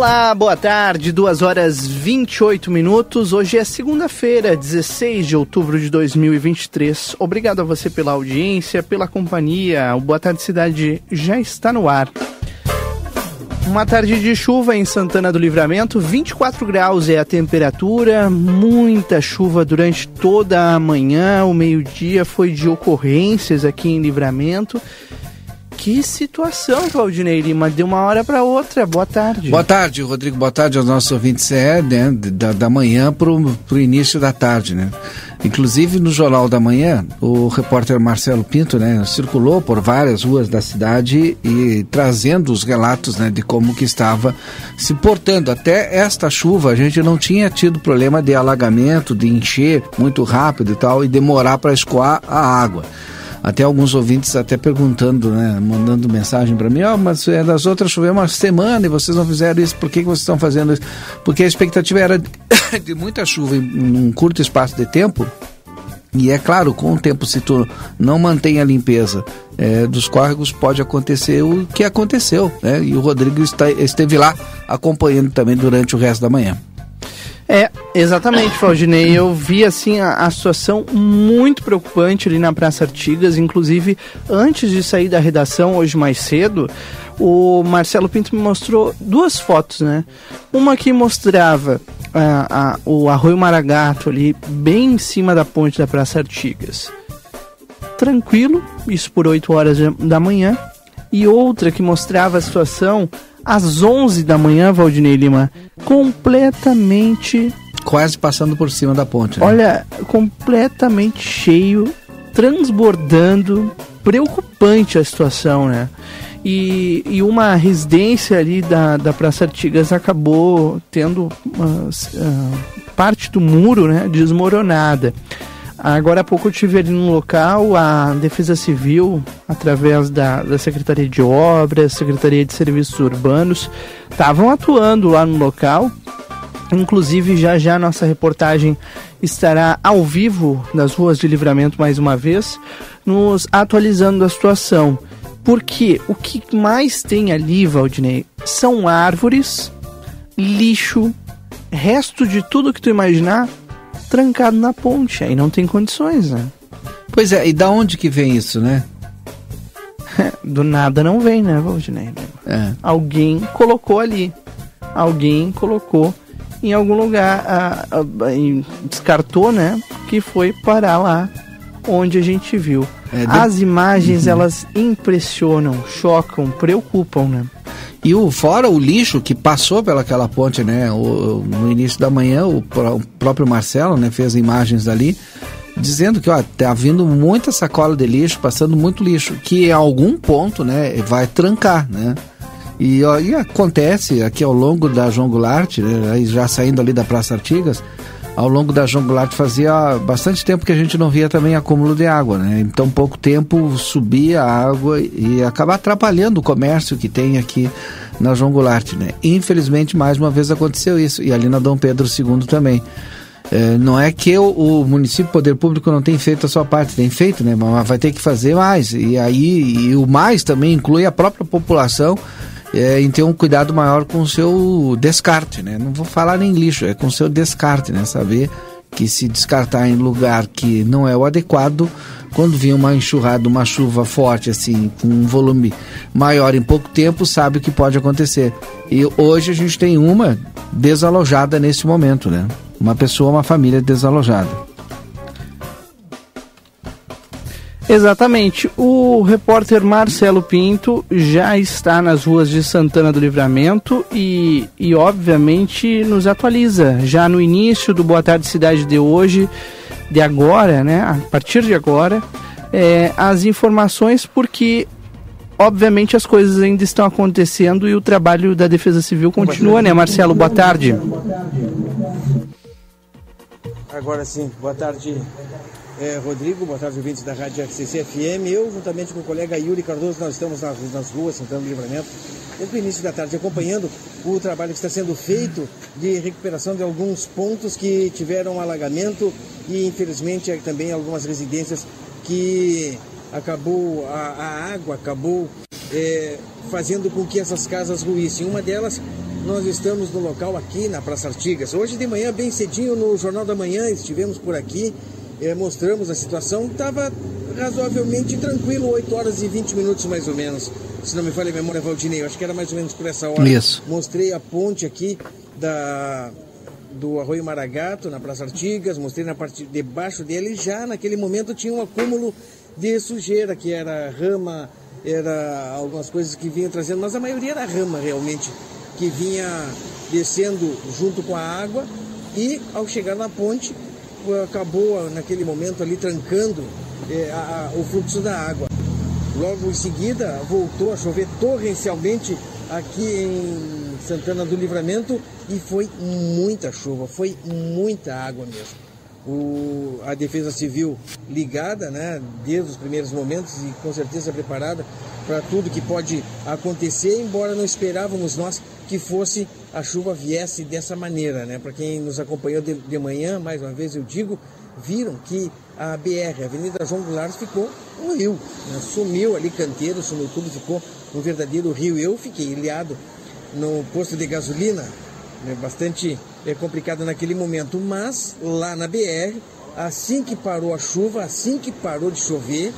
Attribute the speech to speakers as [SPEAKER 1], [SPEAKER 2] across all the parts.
[SPEAKER 1] Olá, boa tarde, 2 horas 28 minutos. Hoje é segunda-feira, 16 de outubro de 2023. Obrigado a você pela audiência, pela companhia. O Boa Tarde Cidade já está no ar. Uma tarde de chuva em Santana do Livramento, 24 graus é a temperatura, muita chuva durante toda a manhã. O meio-dia foi de ocorrências aqui em Livramento. Que situação, Claudinei Lima, de uma hora para outra. Boa tarde.
[SPEAKER 2] Boa tarde, Rodrigo. Boa tarde aos nossos ouvintes. É, né, da, da manhã para o início da tarde, né? Inclusive no Jornal da Manhã, o repórter Marcelo Pinto, né, circulou por várias ruas da cidade e trazendo os relatos, né, de como que estava se portando. Até esta chuva a gente não tinha tido problema de alagamento, de encher muito rápido e tal e demorar para escoar a água até alguns ouvintes até perguntando, né, mandando mensagem para mim, ó, oh, mas é, das outras choveu uma semana e vocês não fizeram isso, por que, que vocês estão fazendo isso? Porque a expectativa era de muita chuva em um curto espaço de tempo, e é claro, com o tempo, se tu não mantém a limpeza é, dos córregos, pode acontecer o que aconteceu. Né? E o Rodrigo está, esteve lá acompanhando também durante o resto da manhã.
[SPEAKER 1] É, exatamente, Faldinei. Eu vi assim a, a, situação muito preocupante ali na Praça Artigas. Inclusive, antes de sair da redação hoje mais cedo, o Marcelo Pinto me mostrou duas fotos, né? Uma que mostrava a, a, o Arroio Maragato ali, bem em cima da ponte da Praça Artigas. Tranquilo, isso por 8 horas da manhã. E outra que mostrava a situação às 11 da manhã, Valdinei Lima, completamente.
[SPEAKER 2] Quase passando por cima da ponte.
[SPEAKER 1] Né? Olha, completamente cheio, transbordando, preocupante a situação, né? E, e uma residência ali da, da Praça Artigas acabou tendo uma, uh, parte do muro né, desmoronada. Agora há pouco eu estive ali no local, a Defesa Civil, através da, da Secretaria de Obras, Secretaria de Serviços Urbanos, estavam atuando lá no local. Inclusive, já já nossa reportagem estará ao vivo nas ruas de livramento mais uma vez, nos atualizando a situação. Porque o que mais tem ali, Valdinei, são árvores, lixo, resto de tudo que tu imaginar trancado na ponte. Aí não tem condições, né?
[SPEAKER 2] Pois é, e da onde que vem isso, né?
[SPEAKER 1] Do nada não vem, né, Valdinei? É. Alguém colocou ali. Alguém colocou em algum lugar, a, a, a, descartou, né? Que foi parar lá onde a gente viu. É, de... As imagens, uhum. elas impressionam, chocam, preocupam, né?
[SPEAKER 2] E o, fora o lixo que passou pelaquela ponte, né? O, no início da manhã, o, o, próprio Marcelo né, fez imagens dali, dizendo que ó, tá vindo muita sacola de lixo, passando muito lixo, que em algum ponto né, vai trancar, né? E, ó, e acontece aqui ao longo da João Goulart, né, já saindo ali da Praça Artigas, ao longo da João Goulart fazia bastante tempo que a gente não via também acúmulo de água, né? Então pouco tempo subia a água e acaba atrapalhando o comércio que tem aqui na João Goulart, né? Infelizmente mais uma vez aconteceu isso e ali na Dom Pedro II também. É, não é que o, o município, o poder público não tem feito a sua parte, tem feito, né? Mas vai ter que fazer mais. E aí, e o mais também inclui a própria população é, em ter um cuidado maior com o seu descarte, né? Não vou falar nem lixo, é com o seu descarte, né? Saber que se descartar em lugar que não é o adequado, quando vir uma enxurrada, uma chuva forte, assim, com um volume maior em pouco tempo, sabe o que pode acontecer. E hoje a gente tem uma desalojada nesse momento, né? Uma pessoa, uma família desalojada.
[SPEAKER 1] Exatamente. O repórter Marcelo Pinto já está nas ruas de Santana do Livramento e, e obviamente, nos atualiza já no início do Boa Tarde Cidade de hoje, de agora, né? A partir de agora, é, as informações, porque obviamente as coisas ainda estão acontecendo e o trabalho da Defesa Civil continua, né, Marcelo? Boa tarde.
[SPEAKER 3] Agora sim, boa tarde é, Rodrigo, boa tarde, ouvintes da Rádio RCC FM. Eu, juntamente com o colega Yuri Cardoso, nós estamos nas, nas ruas, sentando livramento, desde o início da tarde, acompanhando o trabalho que está sendo feito de recuperação de alguns pontos que tiveram alagamento e, infelizmente, também algumas residências que acabou, a, a água acabou é, fazendo com que essas casas ruíssem. Uma delas, nós estamos no local aqui na Praça Artigas. Hoje de manhã, bem cedinho, no Jornal da Manhã, estivemos por aqui, é, mostramos a situação. Estava razoavelmente tranquilo, 8 horas e 20 minutos mais ou menos. Se não me falha a memória, Valdinei, eu acho que era mais ou menos por essa hora.
[SPEAKER 2] Isso.
[SPEAKER 3] Mostrei a ponte aqui da, do Arroio Maragato, na Praça Artigas, mostrei na parte debaixo dele, já naquele momento tinha um acúmulo de sujeira, que era rama, era algumas coisas que vinham trazendo, mas a maioria era rama realmente, que vinha descendo junto com a água e ao chegar na ponte acabou naquele momento ali trancando é, a, a, o fluxo da água. Logo em seguida voltou a chover torrencialmente aqui em Santana do Livramento e foi muita chuva, foi muita água mesmo o, a Defesa Civil ligada, né, desde os primeiros momentos e com certeza preparada para tudo que pode acontecer, embora não esperávamos nós que fosse a chuva viesse dessa maneira, né? Para quem nos acompanhou de, de, manhã, mais uma vez eu digo, viram que a BR, a Avenida João Goulart, ficou um rio, né? sumiu ali canteiro, sumiu tudo, ficou um verdadeiro rio. Eu fiquei ilhado no posto de gasolina é bastante é, complicado naquele momento, mas lá na BR, assim que parou a chuva, assim que parou de chover,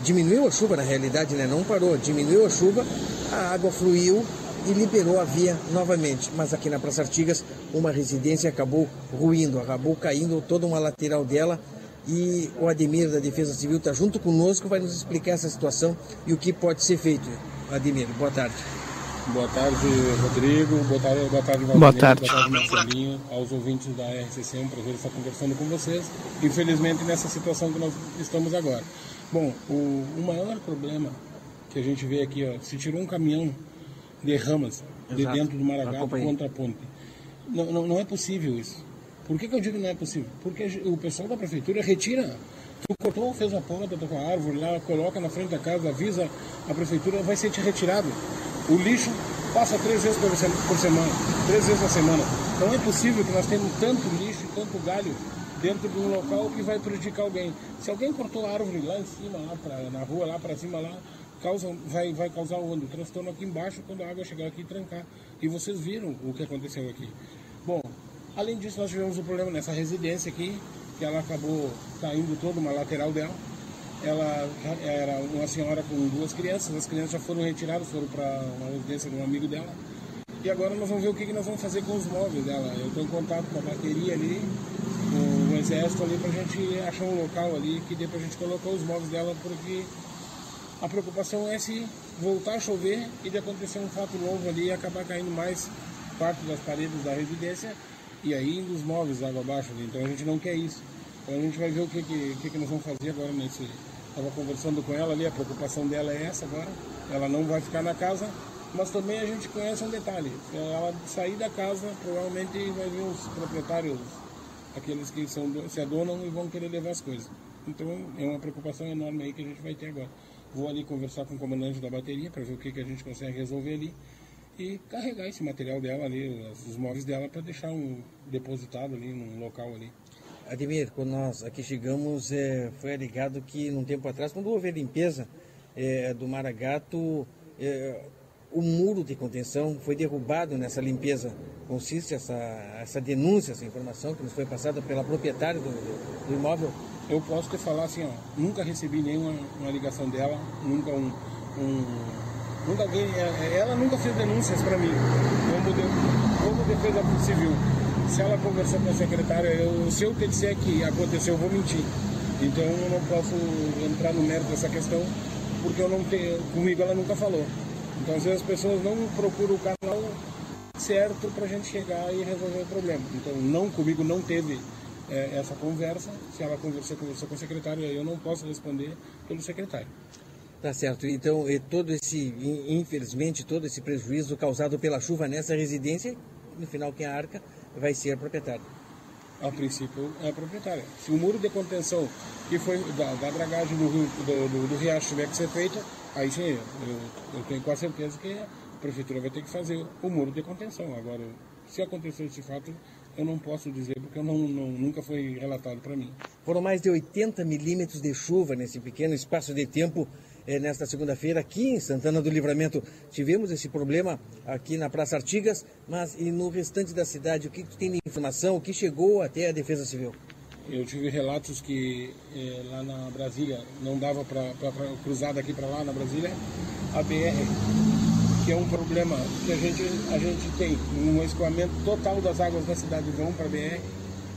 [SPEAKER 3] diminuiu a chuva na realidade, né? não parou, diminuiu a chuva, a água fluiu e liberou a via novamente. Mas aqui na Praça Artigas, uma residência acabou ruindo, acabou caindo toda uma lateral dela. E o Ademir da Defesa Civil está junto conosco, vai nos explicar essa situação e o que pode ser feito. Ademir, boa tarde.
[SPEAKER 4] Boa tarde, Rodrigo. Boa tarde, boa tarde,
[SPEAKER 1] Valdir. Boa tarde.
[SPEAKER 4] Boa tarde, Marcelinho. Aos ouvintes da RCC, é um prazer estar conversando com vocês. Infelizmente, nessa situação que nós estamos agora. Bom, o, o maior problema que a gente vê aqui, ó, se tirou um caminhão de ramas Exato. de dentro do Maragato contra a ponte. Não, não, não, é possível isso. Por que, que eu digo que não é possível? Porque o pessoal da prefeitura retira Tu cortou, fez a ponta, tá com a árvore lá, coloca na frente da casa, avisa a prefeitura, vai ser retirado. O lixo passa três vezes por semana, três vezes na semana. Não é possível que nós tenhamos tanto lixo e tanto galho dentro de um local que vai prejudicar alguém. Se alguém cortou a árvore lá em cima, lá pra, na rua, lá para cima, lá, causa, vai, vai causar onde? O transtorno aqui embaixo quando a água chegar aqui e trancar. E vocês viram o que aconteceu aqui. Bom, além disso, nós tivemos um problema nessa residência aqui, que ela acabou caindo toda uma lateral dela. Ela era uma senhora com duas crianças, as crianças já foram retiradas, foram para uma residência de um amigo dela. E agora nós vamos ver o que, que nós vamos fazer com os móveis dela. Eu estou em contato com a bateria ali, com o exército ali, para a gente achar um local ali que dê para a gente colocar os móveis dela, porque a preocupação é se voltar a chover e de acontecer um fato novo ali e acabar caindo mais parte das paredes da residência e aí indo os móveis água abaixo. Ali. Então a gente não quer isso. Então a gente vai ver o que, que, que, nós vamos fazer agora nesse Estava conversando com ela ali, a preocupação dela é essa agora. Ela não vai ficar na casa, mas também a gente conhece um detalhe. Se ela sair da casa, provavelmente vai vir os proprietários, aqueles que são, se adonam e vão querer levar as coisas. Então é uma preocupação enorme aí que a gente vai ter agora. Vou ali conversar com o comandante da bateria para ver o que, que a gente consegue resolver ali e carregar esse material dela ali, os móveis dela, para deixar um depositado ali num local ali.
[SPEAKER 3] Ademir, quando nós aqui chegamos, é, foi alegado que num tempo atrás, quando houve a limpeza é, do Maragato, é, o muro de contenção foi derrubado nessa limpeza. Consiste essa, essa denúncia, essa informação que nos foi passada pela proprietária do, do imóvel?
[SPEAKER 4] Eu posso te falar assim, ó, nunca recebi nenhuma uma ligação dela, nunca um, um nunca alguém, é, ela nunca fez denúncias para mim como, de, como defesa civil se ela conversou com a secretária, eu, se eu te disser que aconteceu, eu vou mentir. Então eu não posso entrar no mérito dessa questão, porque eu não tenho, comigo ela nunca falou. Então às vezes as pessoas não procuram o canal certo para a gente chegar e resolver o problema. Então não comigo não teve é, essa conversa. Se ela conversou, conversou com o secretário, eu não posso responder pelo secretário.
[SPEAKER 3] Tá certo. Então, todo esse, infelizmente, todo esse prejuízo causado pela chuva nessa residência, no final quem arca vai ser proprietário.
[SPEAKER 4] a princípio é a proprietária. Se o muro de contenção que foi da, da dragagem do, rio, do, do, do, riacho tiver que ser feita, aí sim, eu, eu tenho quase certeza que a prefeitura vai ter que fazer o muro de contenção. Agora, se acontecer esse fato, eu não posso dizer porque não, não, nunca foi relatado para mim.
[SPEAKER 3] Foram mais de 80 milímetros de chuva nesse pequeno espaço de tempo eh, nesta segunda-feira aqui em Santana do Livramento. Tivemos esse problema aqui na Praça Artigas, mas e no restante da cidade, o que tem de informação, o que chegou até a Defesa Civil?
[SPEAKER 4] Eu tive relatos que eh, lá na Brasília não dava para cruzar daqui para lá na Brasília a BR que é um problema que a gente, a gente tem um escoamento total das águas da cidade vão para a BR,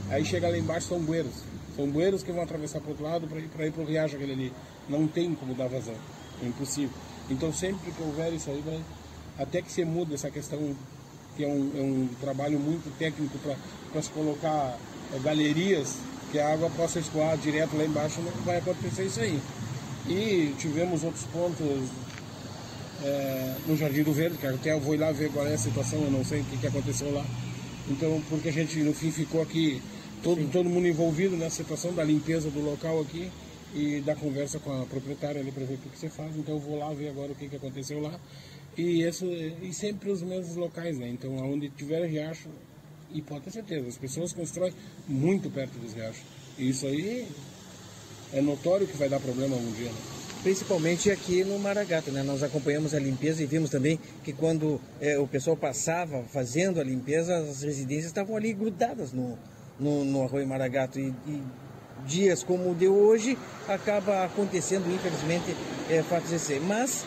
[SPEAKER 4] aí chega lá embaixo são bueiros. São bueiros que vão atravessar para o outro lado para ir para o riacho aquele ali. Não tem como dar vazão, é impossível. Então sempre que houver isso aí, vai, até que se muda essa questão, que é um, é um trabalho muito técnico para se colocar é, galerias que a água possa escoar direto lá embaixo, não vai acontecer isso aí. E tivemos outros pontos é, no Jardim do Verde, que até eu vou ir lá ver qual é a situação, eu não sei o que, que aconteceu lá. Então, porque a gente no fim ficou aqui, todo, todo mundo envolvido nessa situação da limpeza do local aqui e da conversa com a proprietária ali para ver o que, que você faz. Então eu vou lá ver agora o que, que aconteceu lá. E, isso, e sempre os mesmos locais, né? Então, onde tiver riacho, e pode ter certeza, as pessoas constroem muito perto dos riachos. E isso aí é notório que vai dar problema algum dia, né?
[SPEAKER 3] Principalmente aqui no Maragato. Né? Nós acompanhamos a limpeza e vimos também que quando é, o pessoal passava fazendo a limpeza, as residências estavam ali grudadas no, no, no Arroio Maragato. E, e, dias como o de hoje acaba acontecendo, infelizmente, é, fatos desse. Mas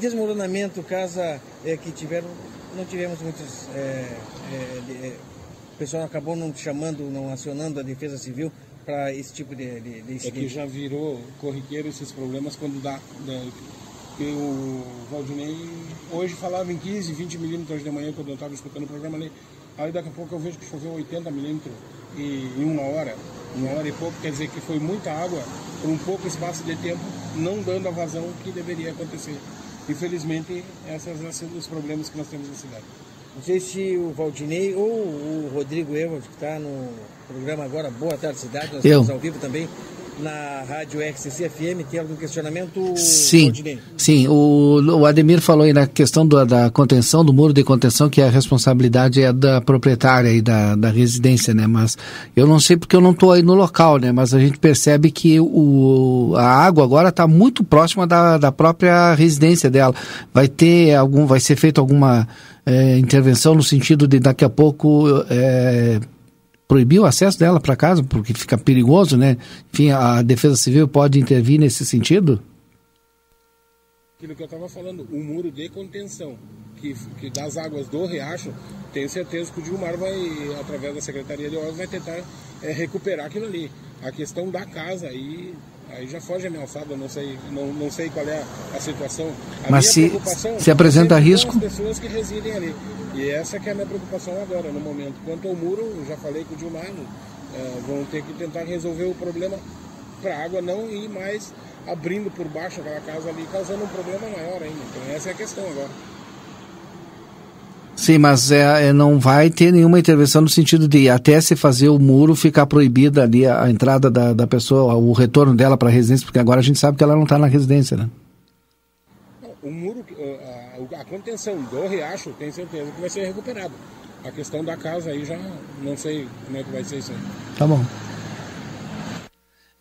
[SPEAKER 3] desmoronamento, casa é, que tiveram, não tivemos muitos. É, é, é, o pessoal acabou não chamando, não acionando a Defesa Civil para esse tipo de, de, de
[SPEAKER 4] É que já virou corriqueiro esses problemas quando dá. dá o Valdinei hoje falava em 15, 20 milímetros de manhã quando eu estava escutando o programa ali. Aí daqui a pouco eu vejo que choveu 80 milímetros em uma hora, uma hora e pouco, quer dizer que foi muita água por um pouco espaço de tempo, não dando a vazão que deveria acontecer. Infelizmente, esses são os problemas que nós temos na cidade.
[SPEAKER 3] Não sei se o Valdinei ou o Rodrigo Evald, que está no programa agora, Boa Tarde Cidade, nós
[SPEAKER 2] Eu.
[SPEAKER 3] estamos ao vivo também na rádio FM, tem algum questionamento,
[SPEAKER 2] Sim, sim. O, o Ademir falou aí na questão da, da contenção, do muro de contenção, que a responsabilidade é da proprietária e da, da residência, né? Mas eu não sei porque eu não estou aí no local, né? Mas a gente percebe que o, a água agora está muito próxima da, da própria residência dela. Vai ter algum, vai ser feita alguma é, intervenção no sentido de daqui a pouco é, proibir o acesso dela para casa, porque fica perigoso, né? Enfim, a Defesa Civil pode intervir nesse sentido?
[SPEAKER 4] Aquilo que eu estava falando, o muro de contenção, que, que das águas do riacho, tenho certeza que o Dilmar vai, através da Secretaria de Obras, vai tentar é, recuperar aquilo ali. A questão da casa aí, aí já foge a minha alçada, não sei, não, não sei qual é a, a situação. A
[SPEAKER 2] Mas se- se apresenta risco?
[SPEAKER 4] As pessoas que residem ali. E essa que é a minha preocupação agora, no momento. Quanto ao muro, eu já falei com o Dilmar, é, vão ter que tentar resolver o problema para a água não ir mais abrindo por baixo aquela casa ali, causando um problema maior ainda. Então essa é a questão agora.
[SPEAKER 2] Sim, mas é, é, não vai ter nenhuma intervenção no sentido de até se fazer o muro ficar proibida ali a, a entrada da, da pessoa, o retorno dela para a residência, porque agora a gente sabe que ela não está na residência, né?
[SPEAKER 4] Contenção do riacho, tenho certeza que vai ser recuperado. A questão da casa aí já não sei como é que vai ser isso aí.
[SPEAKER 2] Tá bom.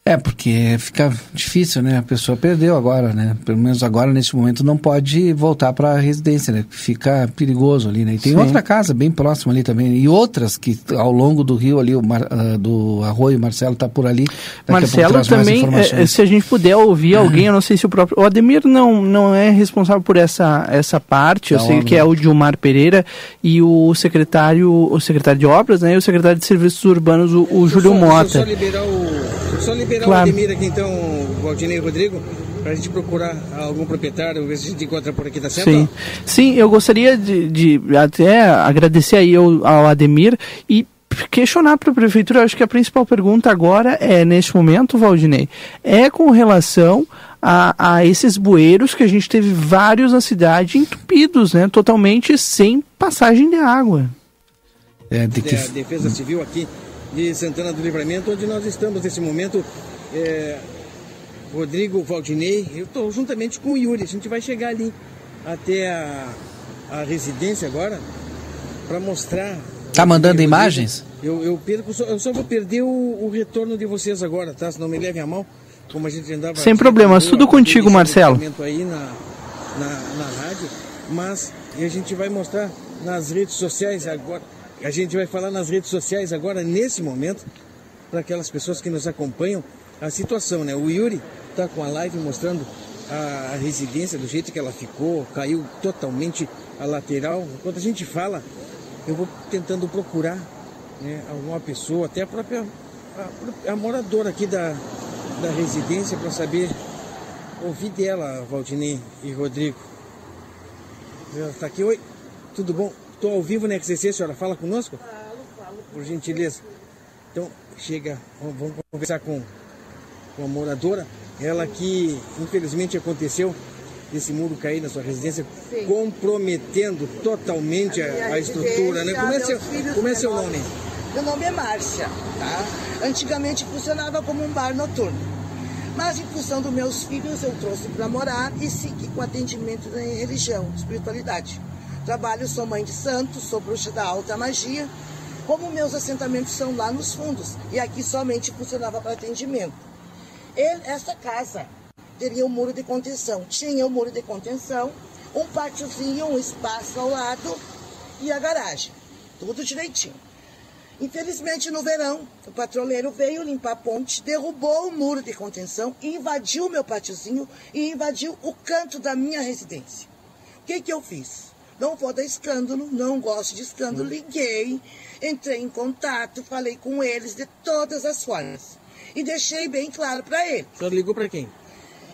[SPEAKER 2] É, porque fica difícil, né? A pessoa perdeu agora, né? Pelo menos agora, nesse momento, não pode voltar para a residência, né? Fica perigoso ali, né? E tem
[SPEAKER 1] Sim.
[SPEAKER 2] outra casa bem próxima ali também. E outras que ao longo do rio ali, o Mar- ah, do Arroio, Marcelo tá por ali.
[SPEAKER 1] Marcelo também, é, se a gente puder ouvir alguém, eu não sei se o próprio. O Ademir não, não é responsável por essa, essa parte, eu
[SPEAKER 2] Da
[SPEAKER 1] sei
[SPEAKER 2] obra.
[SPEAKER 1] que é o Dilmar Pereira e o secretário, o secretário de obras, né? E o secretário de serviços urbanos, o, o Júlio
[SPEAKER 3] Só-
[SPEAKER 1] Mota.
[SPEAKER 3] Só liberar o, só liberar
[SPEAKER 1] Claro.
[SPEAKER 3] o Ademir aqui então, Valdinei e Rodrigo, para a gente procurar algum proprietário, ver se a gente encontra por aqui, tá certo?
[SPEAKER 1] Sim, sim, eu gostaria de, de até agradecer aí ao, ao Ademir e questionar para a prefeitura, acho que a principal pergunta agora é, neste momento, Valdinei, é com relação a, a esses bueiros que a gente teve vários na cidade entupidos, né, totalmente sem passagem de água.
[SPEAKER 2] É, de que...
[SPEAKER 3] a Defesa Civil aqui de Santana do Livramento, onde nós estamos nesse momento. É, Rodrigo Valdinei, eu estou juntamente com o Yuri. A gente vai chegar ali até a, a residência agora para mostrar.
[SPEAKER 2] Tá mandando imagens?
[SPEAKER 3] Eu, eu, perco, eu só vou perder o, o, retorno de vocês agora, tá? Se não me levem a mão, como a gente andava.
[SPEAKER 1] Sem problemas, tudo contigo, Marcelo.
[SPEAKER 3] Aí na, na, na rádio, mas a gente vai mostrar nas redes sociais agora. A gente vai falar nas redes sociais agora, nesse momento, para aquelas pessoas que nos acompanham, a situação, né? O Yuri está com a live mostrando a, a, residência do jeito que ela ficou, caiu totalmente a lateral. Enquanto a gente fala, eu vou tentando procurar né, alguma pessoa, até a própria a, a moradora aqui da, da residência para saber ouvir dela, Valdinei e Rodrigo. Ela está aqui, oi, tudo bom? Estou ao vivo na XCC, senhora fala conosco?
[SPEAKER 5] Falo, falo.
[SPEAKER 3] Por gentileza. Então, chega, vamos conversar com, com a moradora. Ela que, infelizmente, aconteceu esse muro cair na sua residência, Sim. comprometendo totalmente a, a estrutura. Né? Como é seu, como é seu nome?
[SPEAKER 5] Meu nome é Márcia. Tá? Antigamente funcionava como um bar noturno. Mas em função dos meus filhos, eu trouxe para morar e segui com atendimento em religião, espiritualidade. Trabalho, sou mãe de santos, sou bruxa da alta magia. Como meus assentamentos são lá nos fundos e aqui somente funcionava para atendimento. Ele, essa casa teria um muro de contenção. Tinha o um muro de contenção, um pátiozinho, um espaço ao lado e a garagem. Tudo direitinho. Infelizmente, no verão, o patrulheiro veio limpar a ponte, derrubou o muro de contenção, invadiu meu pátiozinho e invadiu o canto da minha residência. O que, que eu fiz? Não vou dar escândalo, não gosto de escândalo. Liguei, entrei em contato, falei com eles de todas as formas. E deixei bem claro para eles.
[SPEAKER 3] Você ligou para quem?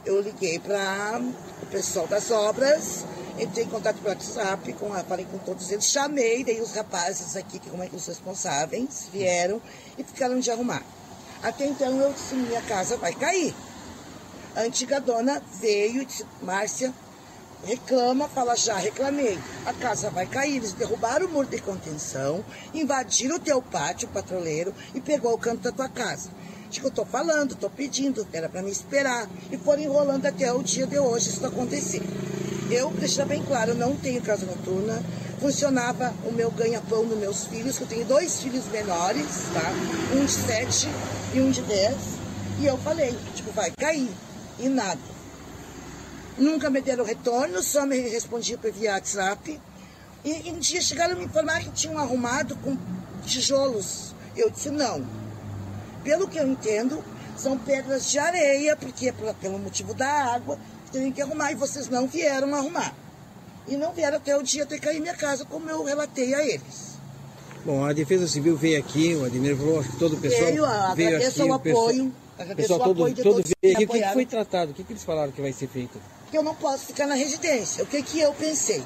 [SPEAKER 5] Eu liguei para o pessoal das obras, entrei em contato pelo WhatsApp, com, falei com todos eles, chamei, daí os rapazes aqui, que como é que os responsáveis, vieram e ficaram de arrumar. Até então eu disse, minha casa vai cair. A antiga dona veio e disse, Márcia, reclama, fala já reclamei. A casa vai cair. Eles derrubaram o muro de contenção, invadiram o teu pátio, patroleiro, e pegou o canto da tua casa. Digo, eu tô falando, tô pedindo, era para me esperar. E foram enrolando até o dia de hoje isso acontecer. Eu, deixar bem claro, não tenho casa noturna. Funcionava o meu ganha-pão dos meus filhos, que eu tenho dois filhos menores, tá? Um de sete e um de dez. E eu falei, tipo, vai cair. E nada. Nunca me deram retorno, só me respondiam via WhatsApp. E, um dia chegaram a me informar que tinham arrumado com tijolos. Eu disse não. Pelo que eu entendo, são pedras de areia, porque é pelo motivo da água, tem que arrumar. E vocês não vieram arrumar. E não vieram até o dia ter caído minha casa, como eu relatei a eles.
[SPEAKER 3] Bom, a Defesa Civil veio aqui, o Ademir falou, acho que todo o pessoal veio, veio
[SPEAKER 5] aqui. O apoio.
[SPEAKER 3] O pessoal todo, todo veio aqui. O que, que foi tratado? O que, que eles falaram que vai ser feito?
[SPEAKER 5] Que eu não posso ficar na residência. O que, que eu pensei?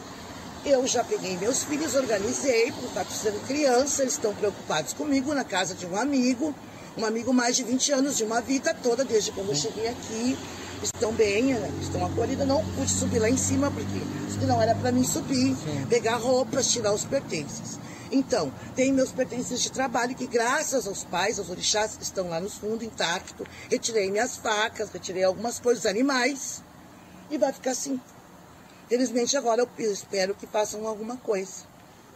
[SPEAKER 5] Eu já peguei meus filhos, organizei, por estar sendo criança, eles estão preocupados comigo na casa de um amigo, um amigo mais de 20 anos, de uma vida toda, desde quando eu cheguei aqui. Estão bem, né? estão acolhidos. Não pude subir lá em cima, porque não era para mim subir, Sim. pegar roupas, tirar os pertences. Então, tem meus pertences de trabalho que, graças aos pais, aos orixás, estão lá no fundo, intacto. Retirei minhas facas, retirei algumas coisas, animais e vai ficar assim. Felizmente agora eu espero que façam alguma coisa.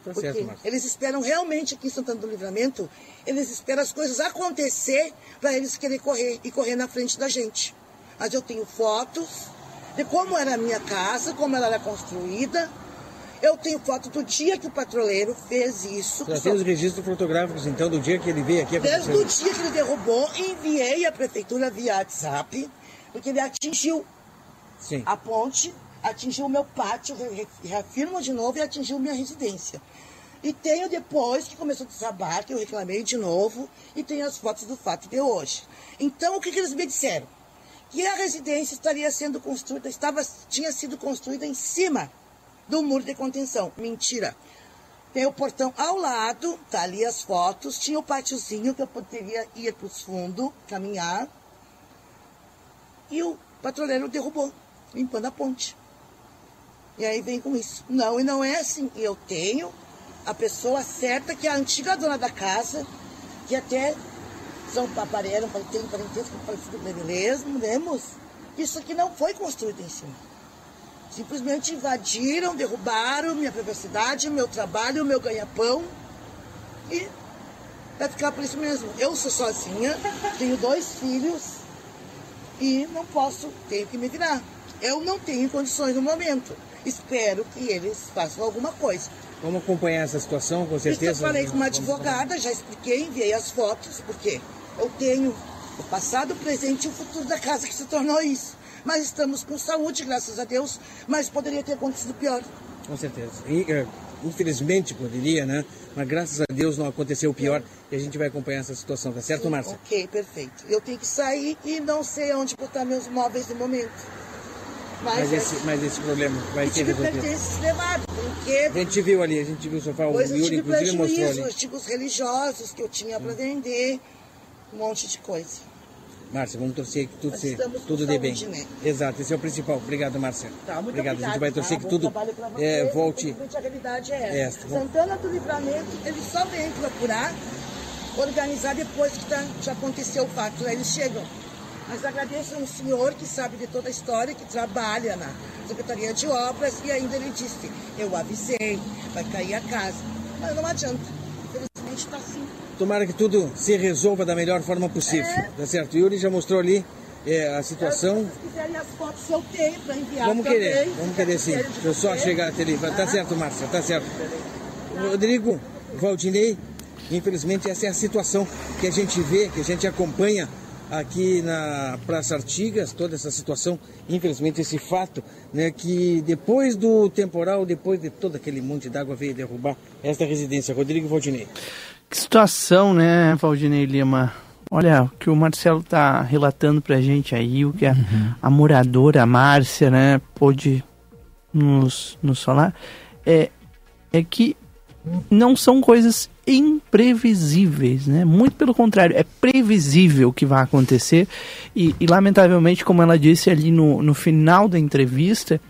[SPEAKER 5] Tá porque certo, eles esperam realmente aqui em Santana do Livramento, eles esperam as coisas acontecer para eles querer correr e correr na frente da gente. Mas eu tenho fotos de como era a minha casa, como ela era construída. Eu tenho foto do dia que o patroleiro fez isso.
[SPEAKER 3] Já tem os registros fotográficos, então, do dia que ele veio aqui?
[SPEAKER 5] Desde o dia que ele derrubou, enviei à prefeitura via WhatsApp, porque ele atingiu Sim. A ponte atingiu o meu pátio, reafirmo de novo, e atingiu minha residência. E tenho depois que começou a desabar, que eu reclamei de novo, e tenho as fotos do fato de hoje. Então, o que, que eles me disseram? Que a residência estaria sendo construída, estava, tinha sido construída em cima do muro de contenção. Mentira. Tem o portão ao lado, tá ali as fotos, tinha o pátiozinho que eu poderia ir para os fundos, caminhar. E o patrulheiro derrubou limpando a ponte. E aí vem com isso. Não, e não é assim. Eu tenho a pessoa certa, que é a antiga dona da casa, que até são papareram, tem parentesco com falecido brevilismo, lemos. Isso aqui não foi construído em cima. Simplesmente invadiram, derrubaram minha privacidade, meu trabalho, meu ganha-pão. E vai ficar por isso mesmo. Eu sou sozinha, tenho dois filhos e não posso, tenho que me virar. Eu não tenho condições no momento. Espero que eles façam alguma coisa.
[SPEAKER 3] Vamos acompanhar essa situação, com certeza.
[SPEAKER 5] Isso eu falei com uma advogada, já expliquei, enviei as fotos, porque eu tenho o passado, o presente e o futuro da casa que se tornou isso. Mas estamos com saúde, graças a Deus, mas poderia ter acontecido pior.
[SPEAKER 3] Com certeza. E, uh, infelizmente poderia, né? Mas graças a Deus não aconteceu o pior e a gente vai acompanhar essa situação, tá certo, Márcia?
[SPEAKER 5] Ok, perfeito. Eu tenho que sair e não sei onde botar meus móveis no momento.
[SPEAKER 3] Mas, mas, esse, mas esse problema vai ser resolvido.
[SPEAKER 5] levado, porque...
[SPEAKER 3] A gente viu ali, a gente viu o sofá, o Yuri inclusive mostrou ali.
[SPEAKER 5] artigos religiosos que eu tinha para vender, um monte de coisa.
[SPEAKER 3] Márcia, vamos torcer que tudo, se, tudo dê bem. Né? Exato, esse é o principal. Obrigado, Márcia.
[SPEAKER 5] Tá, muito
[SPEAKER 3] obrigado.
[SPEAKER 5] obrigado.
[SPEAKER 3] A gente vai torcer
[SPEAKER 5] tá,
[SPEAKER 3] que tudo é, volte.
[SPEAKER 5] A realidade é essa. essa. Santana do Livramento, ele só vem procurar organizar depois que tá, já aconteceu o fato. Aí eles chegam. Mas agradeço a um senhor que sabe de toda a história, que trabalha na Secretaria de Obras, e ainda ele disse, eu avisei, vai cair a casa. Mas não adianta. Infelizmente está assim.
[SPEAKER 3] Tomara que tudo se resolva da melhor forma possível. É. Tá certo? Yuri já mostrou ali é, a situação.
[SPEAKER 5] Se quiserem as fotos, eu tenho para enviar.
[SPEAKER 3] Vamos
[SPEAKER 5] também.
[SPEAKER 3] querer, vamos querer sim. Deixa eu só chegar até ali. Tá certo, Márcia, tá certo. Rodrigo, Valdinei, infelizmente essa é a situação que a gente vê, que a gente acompanha aqui na Praça Artigas, toda essa situação, infelizmente esse fato, né, que depois do temporal, depois de todo aquele monte d'água veio derrubar esta residência. Rodrigo Valdinei.
[SPEAKER 1] Que situação, né, Valdinei Lima? Olha, o que o Marcelo está relatando para a gente aí, o que a, uhum. a moradora, a Márcia, né, pôde nos, nos falar, é, é que não são coisas imprevisíveis, né? Muito pelo contrário, é previsível o que vai acontecer e, e lamentavelmente, como ela disse ali no, no final da entrevista,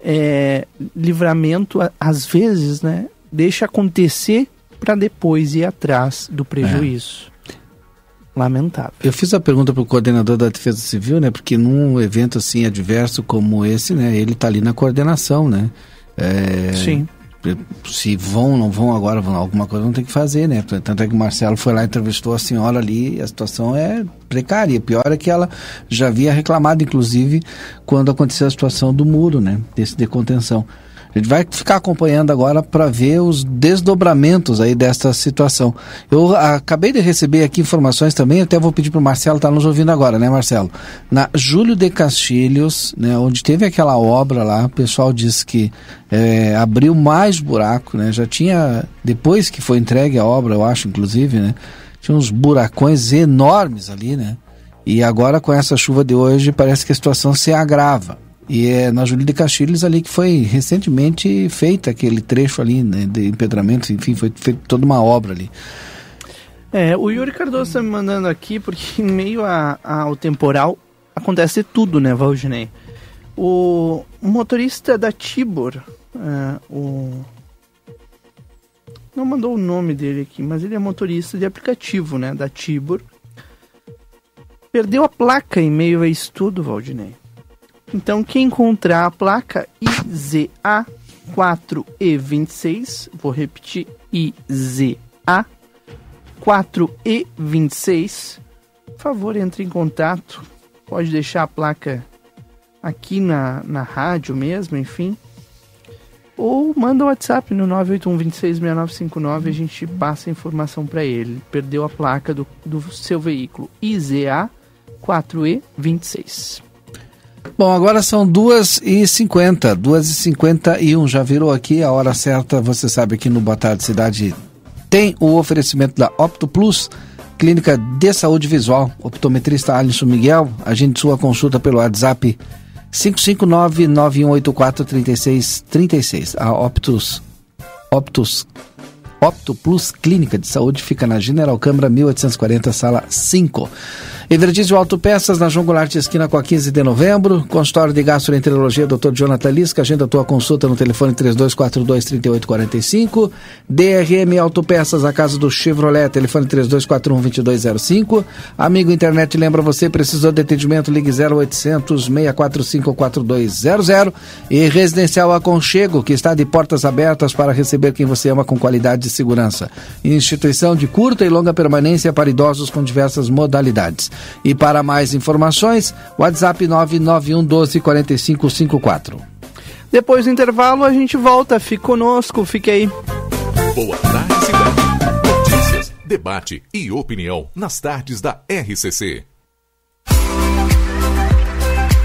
[SPEAKER 1] é, livramento às vezes, né, deixa acontecer para depois ir atrás do prejuízo. É. Lamentável.
[SPEAKER 2] Eu fiz a pergunta para o coordenador da Defesa Civil, né? Porque num evento assim adverso como esse, né? Ele está ali na coordenação, né?
[SPEAKER 1] É, Sim.
[SPEAKER 2] Se vão, não vão agora, vão, alguma coisa vão ter que fazer, né? Tanto é que o Marcelo foi lá entrevistou a senhora ali, a situação é precária. Pior é que ela já havia reclamado, inclusive, quando aconteceu a situação do muro, né? Desse de contenção. A gente vai ficar acompanhando agora para ver os desdobramentos aí desta situação. Eu acabei de receber aqui informações também, até vou pedir para o Marcelo estar tá nos ouvindo agora, né, Marcelo? Na Júlio de Castilhos, né, onde teve aquela obra lá, o pessoal disse que é, abriu mais buraco, né? Já tinha, depois que foi entregue a obra, eu acho, inclusive, né? Tinha uns buracões enormes ali, né? E agora com essa chuva de hoje parece que a situação se agrava. E é na Júlia de Castilhos ali que foi recentemente feita aquele trecho ali né, de empedramento, enfim, foi feita toda uma obra ali.
[SPEAKER 1] É, o Yuri Cardoso está me mandando aqui porque em meio a, a, ao temporal acontece tudo, né, Valdinei? O, motorista da Tibor, é, o... Não mandou o nome dele aqui, mas ele é motorista de aplicativo, né, da Tibor. Perdeu a placa em meio a isso tudo, Valdinei. Então, quem encontrar a placa IZA4E26, vou repetir, IZA4E26, por favor, entre em contato. Pode deixar a placa aqui na, na rádio mesmo, enfim. Ou manda o um WhatsApp no 981266959 a gente passa a informação para ele. Perdeu a placa do, do seu veículo IZA 4E26.
[SPEAKER 2] Bom, agora são 2h50, 2h51, já virou aqui a hora certa, você sabe que no Boa Tarde Cidade tem o oferecimento da Opto Plus, Clínica de Saúde Visual, optometrista Alisson Miguel, agende sua consulta pelo WhatsApp 559-9184-3636. A Optus, Optus, Opto Plus Clínica de Saúde fica na General Câmara 1840, sala 5. Everdizio Autopeças na João Goulart Esquina com a 15 de novembro. Consultório de Gastroenterologia, Dr. Jonathan Lisca. Agenda tua consulta no telefone 3242-3845. DRM Autopeças, a casa do Chevrolet, telefone 3241-2205. Amigo internet, lembra você, precisou de atendimento, ligue 0800 645 4200. E Residencial Aconchego, que está de portas abertas para receber quem você ama com qualidade e segurança. Instituição de curta e longa permanência para idosos com diversas modalidades. E para mais informações, WhatsApp 991 12 45 54.
[SPEAKER 1] Depois do intervalo, a gente volta. Fique conosco, fique aí.
[SPEAKER 6] Boa tarde, cidade. Notícias, debate e opinião nas tardes da RCC.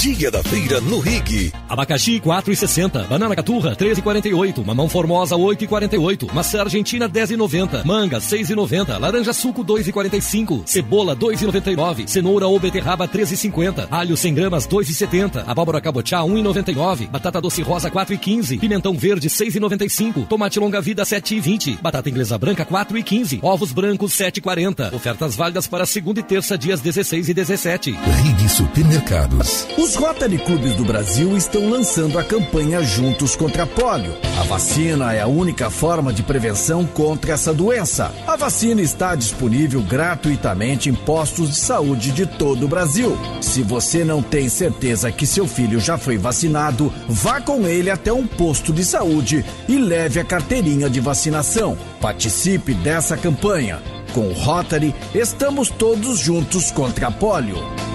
[SPEAKER 7] Dia da feira no Rig.
[SPEAKER 8] Abacaxi 4,60, banana caturra 13,48, mamão formosa 8,48, maçã argentina 10,90, manga 6,90, laranja suco 2,45, cebola 2,99, cenoura ou beterraba 13,50, alho 100 gramas 2,70, abóbora cabotiá 1,99, batata doce rosa 4,15, pimentão verde 6,95, tomate longa vida 7,20, batata inglesa branca 4,15, ovos brancos 7,40. Ofertas válidas para segunda e terça dias 16 e 17.
[SPEAKER 7] Rig Supermercados.
[SPEAKER 9] Os Rotary Clubes do Brasil estão lançando a campanha Juntos contra a Polio. A vacina é a única forma de prevenção contra essa doença. A vacina está disponível gratuitamente em postos de saúde de todo o Brasil. Se você não tem certeza que seu filho já foi vacinado, vá com ele até um posto de saúde e leve a carteirinha de vacinação. Participe dessa campanha. Com o Rotary, estamos todos juntos contra a polio.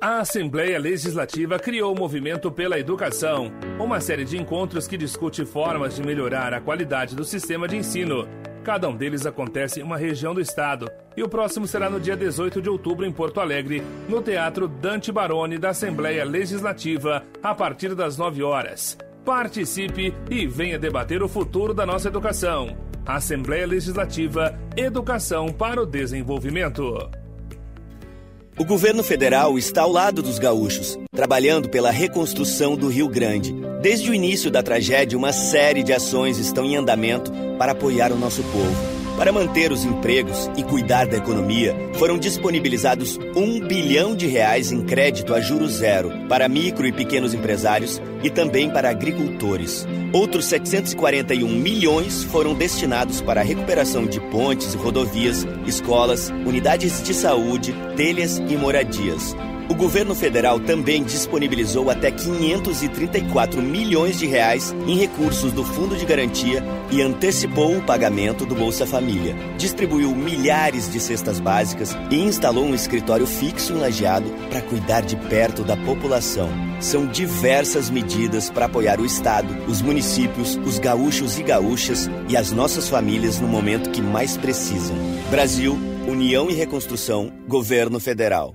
[SPEAKER 10] A Assembleia Legislativa criou o Movimento pela Educação, uma série de encontros que discute formas de melhorar a qualidade do sistema de ensino. Cada um deles acontece em uma região do estado, e o próximo será no dia 18 de outubro em Porto Alegre, no Teatro Dante Baroni da Assembleia Legislativa, a partir das 9 horas. Participe e venha debater o futuro da nossa educação. Assembleia Legislativa Educação para o Desenvolvimento.
[SPEAKER 11] O governo federal está ao lado dos gaúchos, trabalhando pela reconstrução do Rio Grande. Desde o início da tragédia, uma série de ações estão em andamento para apoiar o nosso povo. Para manter os empregos e cuidar da economia, foram disponibilizados um bilhão de reais em crédito a juros zero para micro e pequenos empresários e também para agricultores. Outros 741 milhões foram destinados para a recuperação de pontes e rodovias, escolas, unidades de saúde, telhas e moradias. O governo federal também disponibilizou até 534 milhões de reais em recursos do Fundo de Garantia e antecipou o pagamento do Bolsa Família. Distribuiu milhares de cestas básicas e instalou um escritório fixo em Lajeado para cuidar de perto da população. São diversas medidas para apoiar o Estado, os municípios, os gaúchos e gaúchas e as nossas famílias no momento que mais precisam. Brasil, União e Reconstrução, Governo Federal.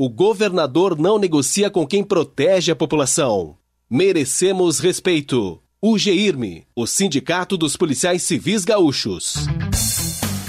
[SPEAKER 12] O governador não negocia com quem protege a população. Merecemos respeito. O GIRME, o Sindicato dos Policiais Civis Gaúchos.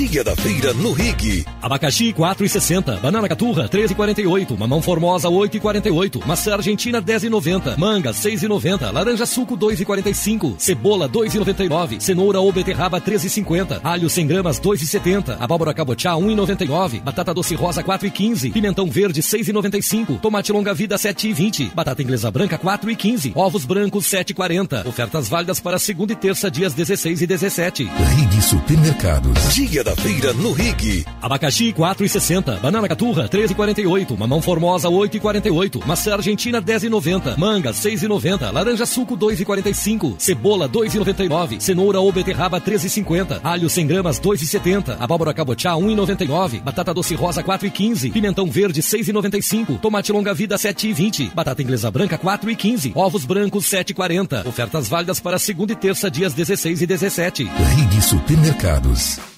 [SPEAKER 7] Dia da feira no Rig.
[SPEAKER 8] Abacaxi 4,60, banana caturra 13,48, mamão formosa 8,48, maçã argentina 10,90, manga 6,90, laranja suco 2,45, cebola 2,99, cenoura ou beterraba 13,50, alho 100 gramas 2,70, abóbora cabotiá 1,99, batata doce rosa 4,15, pimentão verde 6,95, tomate longa vida 7,20, batata inglesa branca 4,15, ovos brancos 7,40. Ofertas válidas para segunda e terça dias 16 e 17.
[SPEAKER 7] Rig Supermercados. Dia da feira no Rig.
[SPEAKER 8] Abacaxi 4,60, banana caturra 13,48, mamão formosa 8,48, maçã argentina 10,90, manga 6,90, laranja suco 2,45, cebola 2,99, cenoura ou beterraba 13,50, alho 100 gramas 2,70, abóbora cabotiá 1,99, batata doce rosa 4,15, pimentão verde 6,95, tomate longa vida 7,20, batata inglesa branca 4,15, ovos brancos 7,40. Ofertas válidas para segunda e terça dias 16 e 17.
[SPEAKER 7] Rig Supermercados.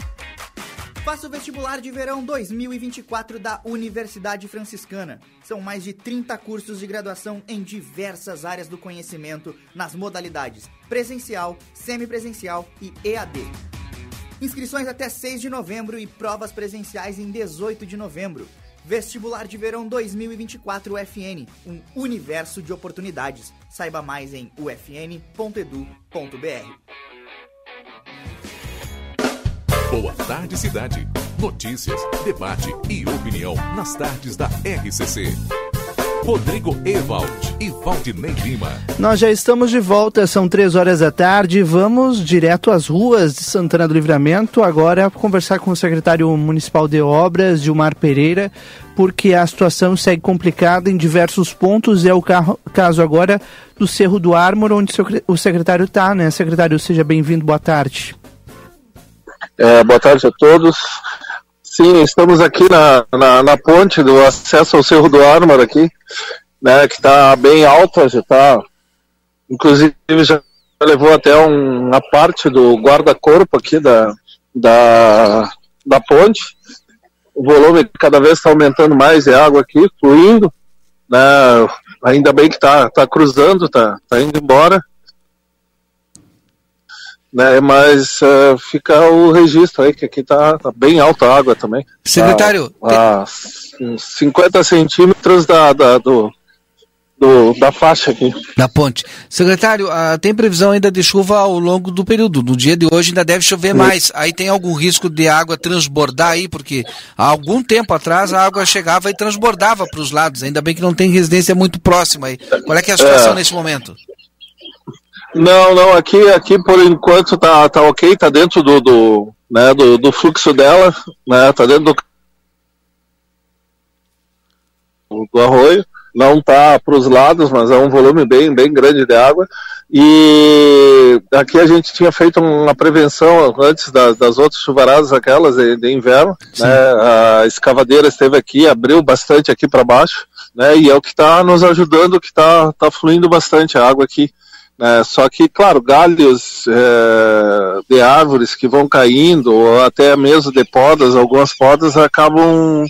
[SPEAKER 13] Faça o vestibular de verão 2024 da Universidade Franciscana. São mais de 30 cursos de graduação em diversas áreas do conhecimento, nas modalidades presencial, semipresencial e EAD. Inscrições até 6 de novembro e provas presenciais em 18 de novembro. Vestibular de Verão 2024 UFN, um universo de oportunidades. Saiba mais em ufn.edu.br.
[SPEAKER 6] Boa Tarde Cidade. Notícias, debate e opinião nas tardes da RCC. Rodrigo Ewald e Valdinei Lima.
[SPEAKER 1] Nós já estamos de volta, são três horas da tarde. Vamos direto às ruas de Santana do Livramento agora conversar com o secretário municipal de obras, Gilmar Pereira, porque a situação segue complicada em diversos pontos. É o caso agora do Cerro do Ármor, onde o secretário está, né? Secretário, seja bem-vindo, boa tarde.
[SPEAKER 14] É, boa tarde a todos. Sim, estamos aqui na, na, na, ponte do acesso ao Cerro do Ármor aqui, né, que está bem alta, já está, inclusive já levou até um, uma parte do guarda-corpo aqui da, da, da ponte. O volume cada vez está aumentando mais, é água aqui fluindo, né, ainda bem que está tá cruzando, está tá indo embora né? Mas uh, fica o registro aí, que aqui tá, tá bem alta a água também.
[SPEAKER 2] Secretário.
[SPEAKER 14] A, a 50 centímetros da, da, do, do, da faixa aqui.
[SPEAKER 2] Da ponte. Secretário, uh, tem previsão ainda de chuva ao longo do período. No dia de hoje ainda deve chover mais. Aí tem algum risco de água transbordar aí? Porque há algum tempo atrás a água chegava e transbordava para os lados. Ainda bem que não tem residência muito próxima aí. Qual é é a situação é. nesse momento?
[SPEAKER 14] Não, não, aqui, aqui por enquanto tá, tá ok, tá dentro do, do, né, do, do fluxo dela, né, tá dentro do, do arroio, não tá para os lados, mas é um volume bem, bem grande de água. E aqui a gente tinha feito uma prevenção antes das, das outras chuvaradas, aquelas de, de inverno. Né? A escavadeira esteve aqui, abriu bastante aqui para baixo, né? E é o que está nos ajudando, que está tá fluindo bastante a água aqui. É, só que, claro, galhos é, de árvores que vão caindo, ou até mesmo de podas, algumas podas acabam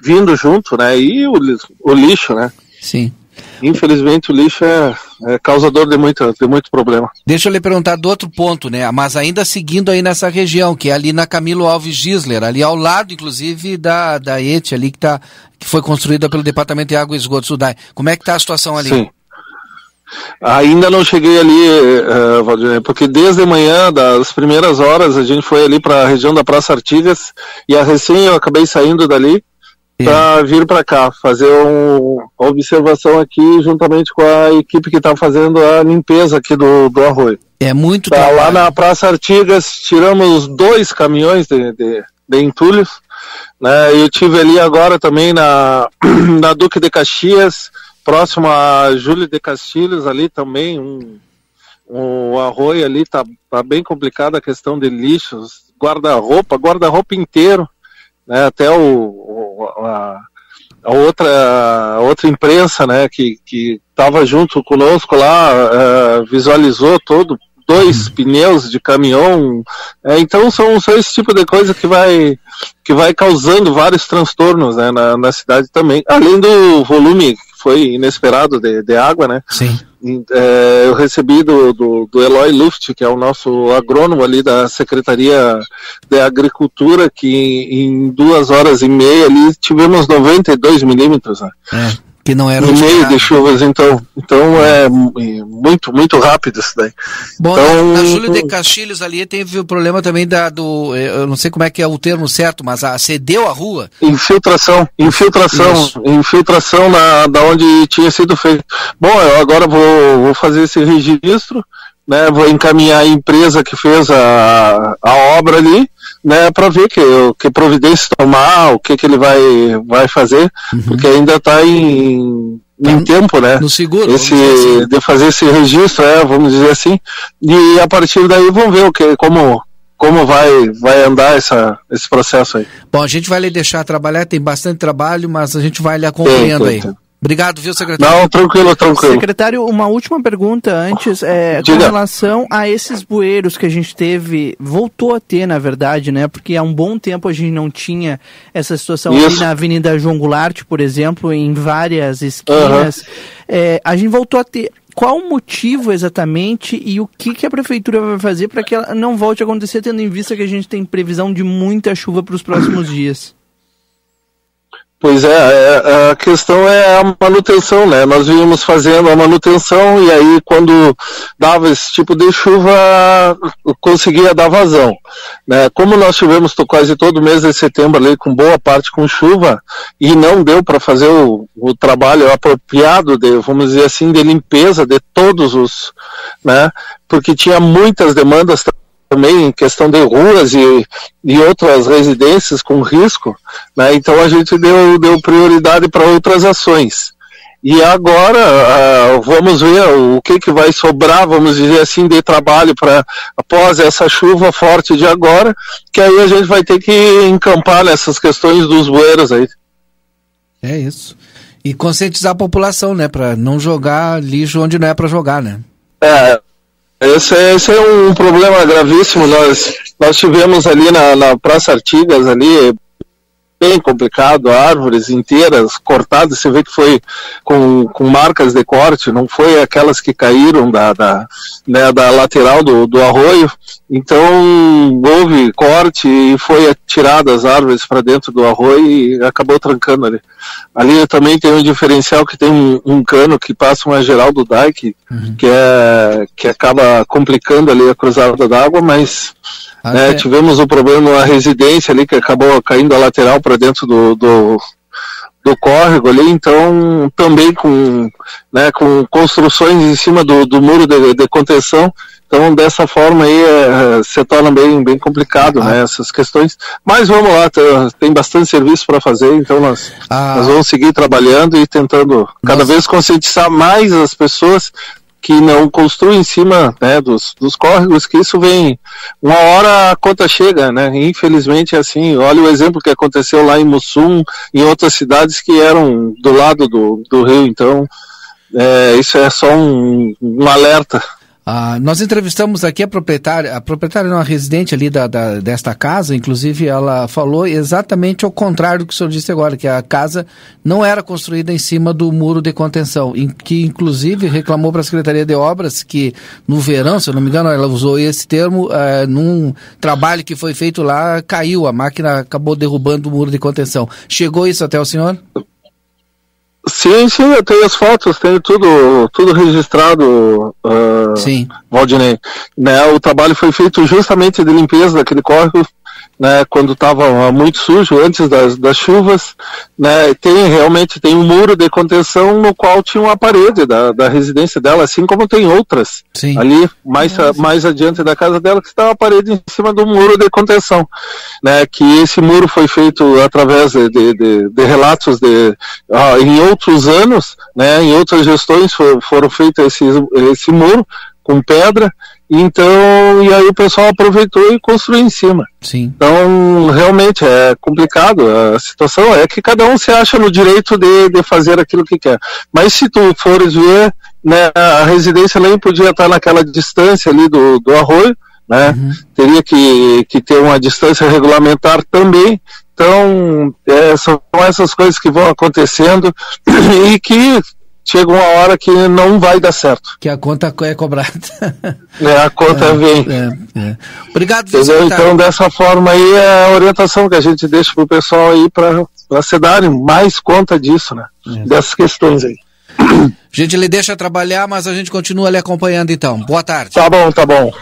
[SPEAKER 14] vindo junto, né? E o, o lixo, né?
[SPEAKER 2] Sim.
[SPEAKER 14] Infelizmente o lixo é, é, causador de muito, de muito problema.
[SPEAKER 2] Deixa eu lhe perguntar do outro ponto, né? Mas ainda seguindo aí nessa região, que é ali na Camilo Alves Gisler, ali ao lado, inclusive, da, da ET ali que, tá, que foi construída pelo Departamento de Água e Esgoto Sudai. Como é que está a situação ali?
[SPEAKER 14] Sim. Ainda não cheguei ali, uh, Valdir, porque desde manhã, das primeiras horas, a gente foi ali para a região da Praça Artigas e a recém eu acabei saindo dali para vir para cá, fazer um, uma observação aqui juntamente com a equipe que está fazendo a limpeza aqui do, do arroio.
[SPEAKER 2] É muito
[SPEAKER 14] tá, Lá na Praça Artigas tiramos dois caminhões de, de, de entulhos, né? Eu tive ali agora também na, na Duque de Caxias, próximo a Júlio de Castilhos ali também, um, um arroio ali tá, tá bem complicada a questão de lixos, guarda-roupa, guarda-roupa inteiro, né? Até o, o a, a, outra a outra imprensa, né? Que que estava junto conosco lá uh, visualizou todo dois uhum. pneus de caminhão. É, então são, são esse tipo de coisa que vai que vai causando vários transtornos né, na, na cidade também. Além do volume foi inesperado de, de água, né?
[SPEAKER 2] Sim.
[SPEAKER 14] É, eu recebi do, do, do, Eloy Luft, que é o nosso agrônomo ali da Secretaria de Agricultura, que em, em duas horas e meia ali tivemos 92 milímetros. Né?
[SPEAKER 2] É que não era
[SPEAKER 14] no meio de chuvas, então, então é muito, muito rápido isso daí.
[SPEAKER 2] Bom, então, na, na Júlio de Castilhos ali teve o problema também da, do, eu não sei como é que é o termo certo, mas a, cedeu a rua.
[SPEAKER 14] Infiltração, infiltração, isso. infiltração na, da onde tinha sido feito. Bom, eu agora vou, vou fazer esse registro, né, vou encaminhar a empresa que fez a, a obra ali, né, para ver que, que providência tomar, o que, que ele vai, vai fazer, uhum. porque ainda está em, em tá tempo, né?
[SPEAKER 2] No seguro.
[SPEAKER 14] Esse, assim. De fazer esse registro, é, vamos dizer assim. E a partir daí vamos ver o que, como, como vai, vai andar essa, esse processo aí.
[SPEAKER 2] Bom, a gente vai lhe deixar trabalhar, tem bastante trabalho, mas a gente vai lhe acompanhando tem, tem, aí. Tem. Obrigado, viu, secretário?
[SPEAKER 14] Não, tranquilo, tranquilo.
[SPEAKER 1] Secretário, uma última pergunta antes, é, com relação a esses bueiros que a gente teve, voltou a ter, na verdade, né? Porque há um bom tempo a gente não tinha essa situação Isso. ali na Avenida João Goulart, por exemplo, em várias esquinas. Uhum. É, a gente voltou a ter. Qual o motivo exatamente e o que, que a prefeitura vai fazer para que ela não volte a acontecer, tendo em vista que a gente tem previsão de muita chuva para os próximos dias?
[SPEAKER 14] Pois é, é, a questão é a manutenção, né? Nós vínhamos fazendo a manutenção e aí quando dava esse tipo de chuva, conseguia dar vazão. Né? Como nós tivemos quase todo mês de setembro ali com boa parte com chuva e não deu para fazer o, o, trabalho apropriado de, vamos dizer assim, de limpeza de todos os, né? Porque tinha muitas demandas também em questão de ruas e, e outras residências com risco, né? então a gente deu, deu prioridade para outras ações. E agora uh, vamos ver o que, que vai sobrar, vamos dizer assim, de trabalho para após essa chuva forte de agora, que aí a gente vai ter que encampar nessas questões dos bueiros aí.
[SPEAKER 2] É isso. E conscientizar a população, né, para não jogar lixo onde não é para jogar, né?
[SPEAKER 14] É, esse, esse, é um problema gravíssimo. Nós, nós tivemos ali na, na Praça Artigas, ali, bem complicado, árvores inteiras cortadas, você vê que foi com, com marcas de corte, não foi aquelas que caíram da, da, né, da lateral do, do arroio, então houve corte e foi atirada as árvores para dentro do arroio e acabou trancando ali. Ali também tem um diferencial que tem um, um cano que passa uma geral do dike, uhum. que, é, que acaba complicando ali a cruzada d'água, mas né, tivemos o um problema na residência ali que acabou caindo a lateral para dentro do, do, do, córrego ali, então também com, né, com construções em cima do, do muro de, de, contenção. Então dessa forma aí é, se torna bem, bem complicado né, ah. essas questões. Mas vamos lá, tem bastante serviço para fazer, então nós, ah. nós vamos seguir trabalhando e tentando cada Nossa. vez conscientizar mais as pessoas que não construa em cima né, dos, dos córregos, que isso vem, uma hora a conta chega, né? Infelizmente é assim. Olha o exemplo que aconteceu lá em Mussum, em outras cidades que eram do lado do, do rio. Então, é, isso é só um, um alerta
[SPEAKER 2] ah, nós entrevistamos aqui a proprietária, a proprietária não, a residente ali da, da, desta casa, inclusive ela falou exatamente ao contrário do que o senhor disse agora, que a casa não era construída em cima do muro de contenção, em, que inclusive reclamou para a Secretaria de Obras que no verão, se eu não me engano, ela usou esse termo, eh, num trabalho que foi feito lá, caiu, a máquina acabou derrubando o muro de contenção. Chegou isso até o senhor?
[SPEAKER 14] Sim, sim, eu tenho as fotos, tenho tudo, tudo registrado, uh,
[SPEAKER 2] sim.
[SPEAKER 14] Valdinei. Né, o trabalho foi feito justamente de limpeza daquele córrego né, quando estava muito sujo antes das, das chuvas, né, tem realmente tem um muro de contenção no qual tinha uma parede da, da residência dela, assim como tem outras
[SPEAKER 2] Sim.
[SPEAKER 14] ali mais a, mais adiante da casa dela que está a parede em cima do muro de contenção, né, que esse muro foi feito através de, de, de, de relatos de ah, em outros anos, né, em outras gestões for, foram feitos esse esse muro com pedra então, e aí o pessoal aproveitou e construiu em cima.
[SPEAKER 2] Sim.
[SPEAKER 14] Então, realmente é complicado. A situação é que cada um se acha no direito de, de fazer aquilo que quer. Mas se tu fores ver, né, a residência nem podia estar naquela distância ali do, do arroio, né? Uhum. Teria que, que ter uma distância regulamentar também. Então, é, são essas coisas que vão acontecendo e que chega uma hora que não vai dar certo.
[SPEAKER 2] Que a conta é cobrada.
[SPEAKER 14] É, a conta
[SPEAKER 2] é,
[SPEAKER 14] vem.
[SPEAKER 2] É, é. Obrigado,
[SPEAKER 14] Entendeu? Então, dessa forma aí é a orientação que a gente deixa pro pessoal aí para se darem mais conta disso, né? Dessas questões aí.
[SPEAKER 2] Gente, ele deixa trabalhar, mas a gente continua lhe acompanhando então. Boa tarde.
[SPEAKER 14] Tá bom, tá bom.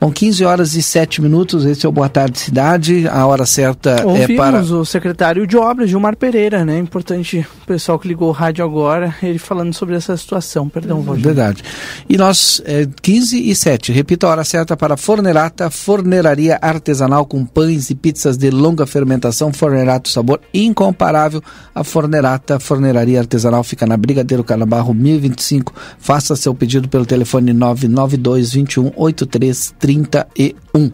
[SPEAKER 2] Bom, 15 horas e 7 minutos, esse é o Boa Tarde Cidade. A hora certa
[SPEAKER 1] Ouvimos
[SPEAKER 2] é para.
[SPEAKER 1] o secretário de obras, Gilmar Pereira, né? Importante o pessoal que ligou o rádio agora, ele falando sobre essa situação. Perdão, Valdir.
[SPEAKER 2] Verdade. E nós, é, 15 e 7, repito a hora certa para Fornerata, forneraria artesanal com pães e pizzas de longa fermentação. Fornerato, sabor incomparável. A Fornerata, forneraria artesanal, fica na Brigadeiro Canabarro 1025. Faça seu pedido pelo telefone 992 21 83 31.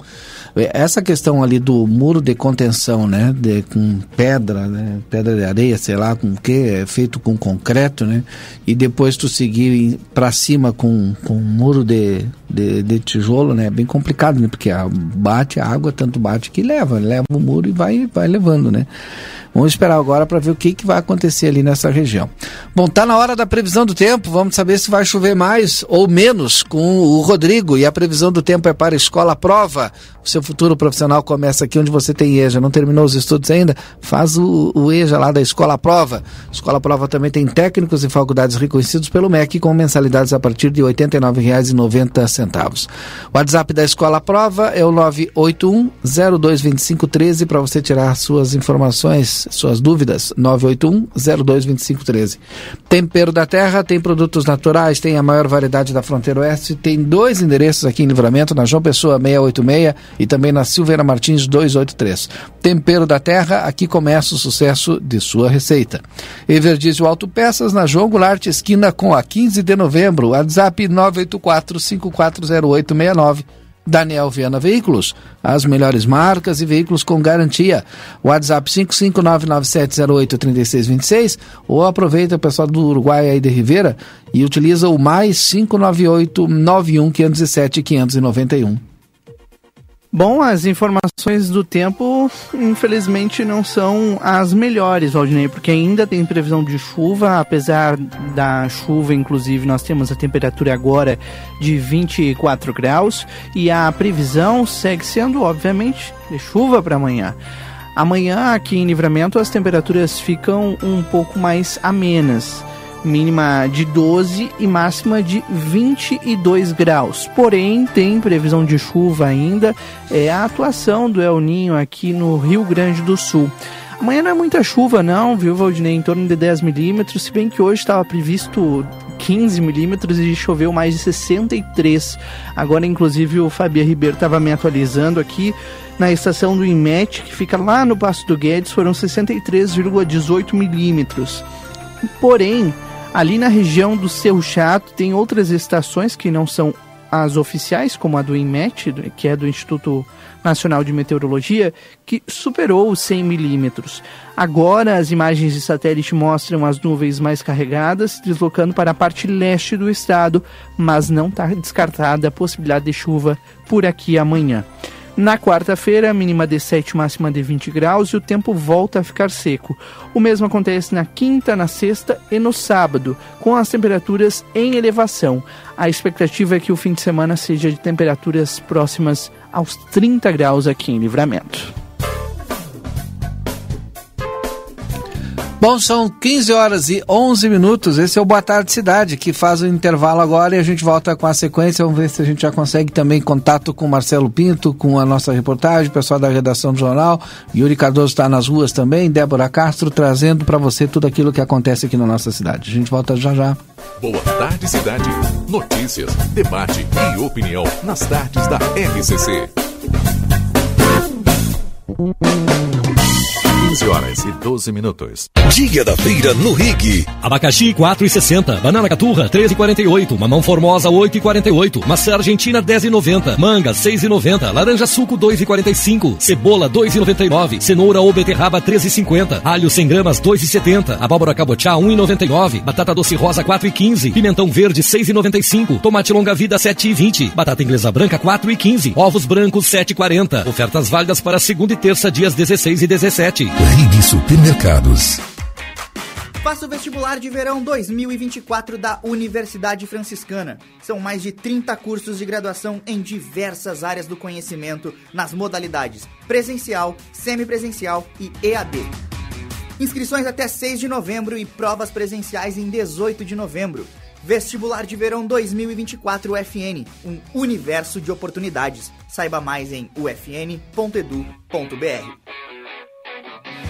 [SPEAKER 2] Essa questão ali do muro de contenção, né, de, com pedra, né, pedra de areia, sei lá, com o que, é feito com concreto, né, e depois tu seguir para cima com, com um muro de, de, de, tijolo, né, é bem complicado, né, porque a, bate a água, tanto bate que leva, leva o muro e vai, vai levando, né. Vamos esperar agora para ver o que, que vai acontecer ali nessa região. Bom, tá na hora da previsão do tempo. Vamos saber se vai chover mais ou menos com o Rodrigo. E a previsão do tempo é para a escola prova. O seu futuro profissional começa aqui onde você tem EJA. Não terminou os estudos ainda? Faz o, o EJA lá da escola prova. Escola prova também tem técnicos e faculdades reconhecidos pelo MEC com mensalidades a partir de R$ 89,90. O WhatsApp da escola prova é o 981 022513 para você tirar suas informações suas dúvidas, 981-022513. Tempero da Terra tem produtos naturais, tem a maior variedade da fronteira oeste, tem dois endereços aqui em Livramento, na João Pessoa 686 e também na Silveira Martins 283. Tempero da Terra, aqui começa o sucesso de sua receita. Everdiesel Autopeças na João Goulart, esquina com a 15 de novembro, WhatsApp 984 540869 Daniel Viana Veículos, as melhores marcas e veículos com garantia. WhatsApp 55997083626 ou aproveita o pessoal do Uruguai aí de Rivera e utiliza o mais 598 91 507 591.
[SPEAKER 1] Bom, as informações do tempo, infelizmente, não são as melhores, Valdinei, porque ainda tem previsão de chuva, apesar da chuva, inclusive, nós temos a temperatura agora de 24 graus e a previsão segue sendo, obviamente, de chuva para amanhã. Amanhã, aqui em Livramento, as temperaturas ficam um pouco mais amenas mínima de 12 e máxima de 22 graus. Porém, tem previsão de chuva ainda. É a atuação do El Ninho aqui no Rio Grande do Sul. Amanhã não é muita chuva, não, viu, Valdinei? Em torno de 10 milímetros, se bem que hoje estava previsto 15 milímetros e choveu mais de 63. Agora, inclusive, o Fabia Ribeiro estava me atualizando aqui na estação do IMET, que fica lá no Passo do Guedes, foram 63,18 milímetros. Porém, Ali na região do Cerro Chato tem outras estações que não são as oficiais, como a do INMET, que é do Instituto Nacional de Meteorologia, que superou os 100 milímetros. Agora, as imagens de satélite mostram as nuvens mais carregadas, deslocando para a parte leste do estado, mas não está descartada a possibilidade de chuva por aqui amanhã. Na quarta-feira, mínima de 7, máxima de 20 graus e o tempo volta a ficar seco. O mesmo acontece na quinta, na sexta e no sábado, com as temperaturas em elevação. A expectativa é que o fim de semana seja de temperaturas próximas aos 30 graus aqui em Livramento.
[SPEAKER 2] Bom, são 15 horas e 11 minutos. Esse é o Boa Tarde Cidade, que faz o intervalo agora e a gente volta com a sequência. Vamos ver se a gente já consegue também contato com Marcelo Pinto, com a nossa reportagem, o pessoal da redação do jornal. Yuri Cardoso está nas ruas também, Débora Castro trazendo para você tudo aquilo que acontece aqui na nossa cidade. A gente volta já já.
[SPEAKER 6] Boa Tarde Cidade. Notícias, debate e opinião nas tardes da RCC. 15 horas e 12 minutos.
[SPEAKER 7] Dia da feira no Rig.
[SPEAKER 8] Abacaxi 4,60, banana caturra 13,48, mamão formosa 8,48, maçã argentina 10,90, manga 6,90, laranja suco 2,45, cebola 2,99, cenoura ou beterraba 13,50, alho 100 gramas 2,70, abóbora cabotiá 1,99, batata doce rosa 4,15, pimentão verde 6,95, tomate longa vida 7,20, batata inglesa branca 4,15, ovos brancos 7,40. Ofertas válidas para segunda e terça dias 16 e 17.
[SPEAKER 7] Rig Supermercados.
[SPEAKER 13] Faça o vestibular de verão 2024 da Universidade Franciscana. São mais de 30 cursos de graduação em diversas áreas do conhecimento, nas modalidades presencial, semipresencial e EAD. Inscrições até 6 de novembro e provas presenciais em 18 de novembro. Vestibular de Verão 2024 UFN, um universo de oportunidades. Saiba mais em ufn.edu.br. Bye.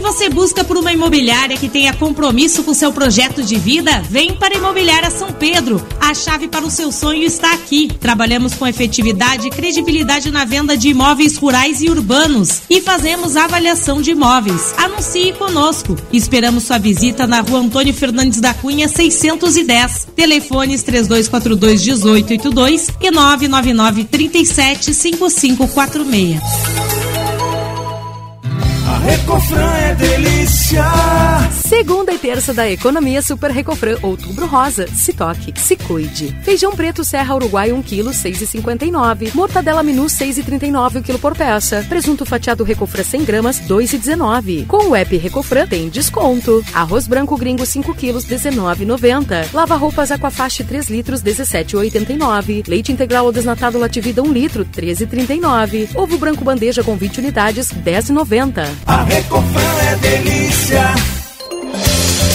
[SPEAKER 15] Se você busca por uma imobiliária que tenha compromisso com seu projeto de vida, vem para a Imobiliária São Pedro. A chave para o seu sonho está aqui. Trabalhamos com efetividade e credibilidade na venda de imóveis rurais e urbanos e fazemos avaliação de imóveis. Anuncie conosco. Esperamos sua visita na rua Antônio Fernandes da Cunha, 610. Telefones 3242 1882 e 999 37 5546.
[SPEAKER 16] Recofran é delícia.
[SPEAKER 17] Segunda e terça da Economia Super Recofran, outubro rosa. Se toque, se cuide. Feijão preto Serra Uruguai 1 kg 6,59. Mortadela Minu 6,39 o quilo por peça. Presunto fatiado Recofran 100 gramas 2,19. Com o app Recofran tem desconto. Arroz branco gringo 5 kg 19,90. Lava roupas Aquafaste 3 litros 17,89. Leite integral ou desnatado Lativida 1 litro 13,39. Ovo branco bandeja com 20 unidades 10,90.
[SPEAKER 16] A Recofran é delícia. Thank you.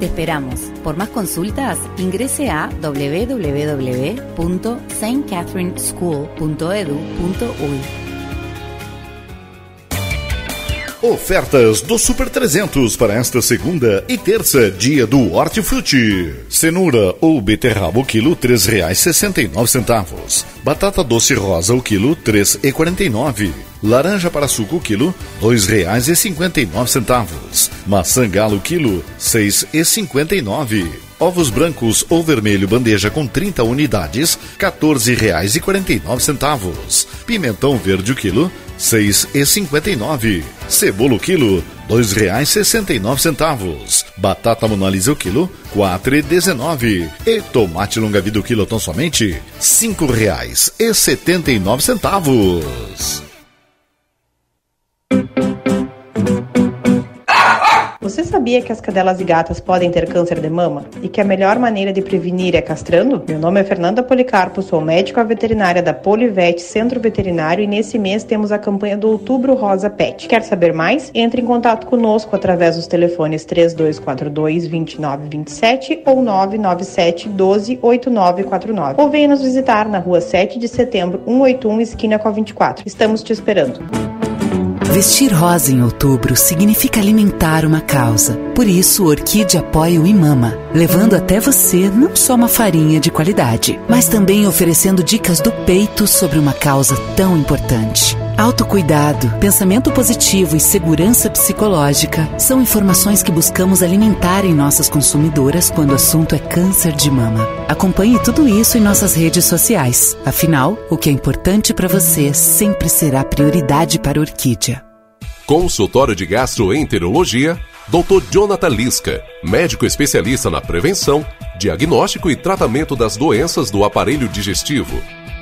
[SPEAKER 18] Te esperamos. Por más consultas, ingrese a www.stcatherineschool.edu.uy.
[SPEAKER 19] Ofertas do Super 300 para esta segunda e terça, dia do Hortifruti. Cenoura ou beterraba o quilo, R$ 3,69. Batata doce rosa o quilo, R$ 3,49. Laranja para suco quilo, R$ 2,59. Maçã galo quilo, R$ 6,59. Ovos brancos ou vermelho bandeja com 30 unidades, R$ 14,49. Pimentão verde o quilo, R$ 6,59. Cebola o quilo, R$ 2,69. Batata monalisa o quilo, R$ 4,19. E tomate longa-vida o quilo tão somente, R$ 5,79.
[SPEAKER 20] Você sabia que as cadelas e gatas podem ter câncer de mama e que a melhor maneira de prevenir é castrando? Meu nome é Fernanda Policarpo, sou médica veterinária da Polivete Centro Veterinário e nesse mês temos a campanha do Outubro Rosa Pet. Quer saber mais? Entre em contato conosco através dos telefones 3242 2927 ou 997 12 8949 ou venha nos visitar na rua 7 de setembro 181 esquina com a 24. Estamos te esperando.
[SPEAKER 21] Vestir rosa em outubro significa alimentar uma causa. Por isso, Orquídea apoia o Imama, levando até você não só uma farinha de qualidade, mas também oferecendo dicas do peito sobre uma causa tão importante. Autocuidado, pensamento positivo e segurança psicológica são informações que buscamos alimentar em nossas consumidoras quando o assunto é câncer de mama. Acompanhe tudo isso em nossas redes sociais. Afinal, o que é importante para você sempre será prioridade para a Orquídea.
[SPEAKER 6] Consultório de Gastroenterologia, Dr. Jonathan Lisca, médico especialista na prevenção, diagnóstico e tratamento das doenças do aparelho digestivo.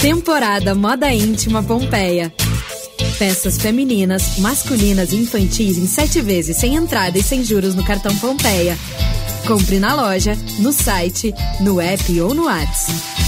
[SPEAKER 22] Temporada Moda Íntima Pompeia. Peças femininas, masculinas e infantis em sete vezes sem entrada e sem juros no cartão Pompeia. Compre na loja, no site, no app ou no WhatsApp.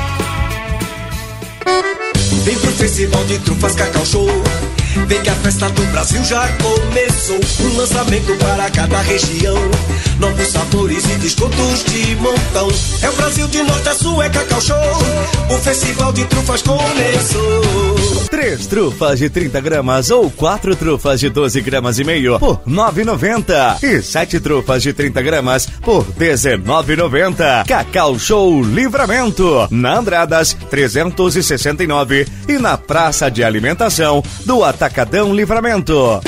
[SPEAKER 16] Vem pro Festival de Trufas Cacau Show. Vem que a festa do Brasil já começou. Um lançamento para cada região. Novos sabores e descontos de montão. É o Brasil de norte a sul, é Cacau Show. O Festival de Trufas começou.
[SPEAKER 23] Três trufas de 30 gramas ou quatro trufas de 12 gramas e meio por 9,90. E sete trufas de 30 gramas por 19,90. Cacau Show Livramento. Na Andradas 369 e na Praça de Alimentação do Atacadão Livramento.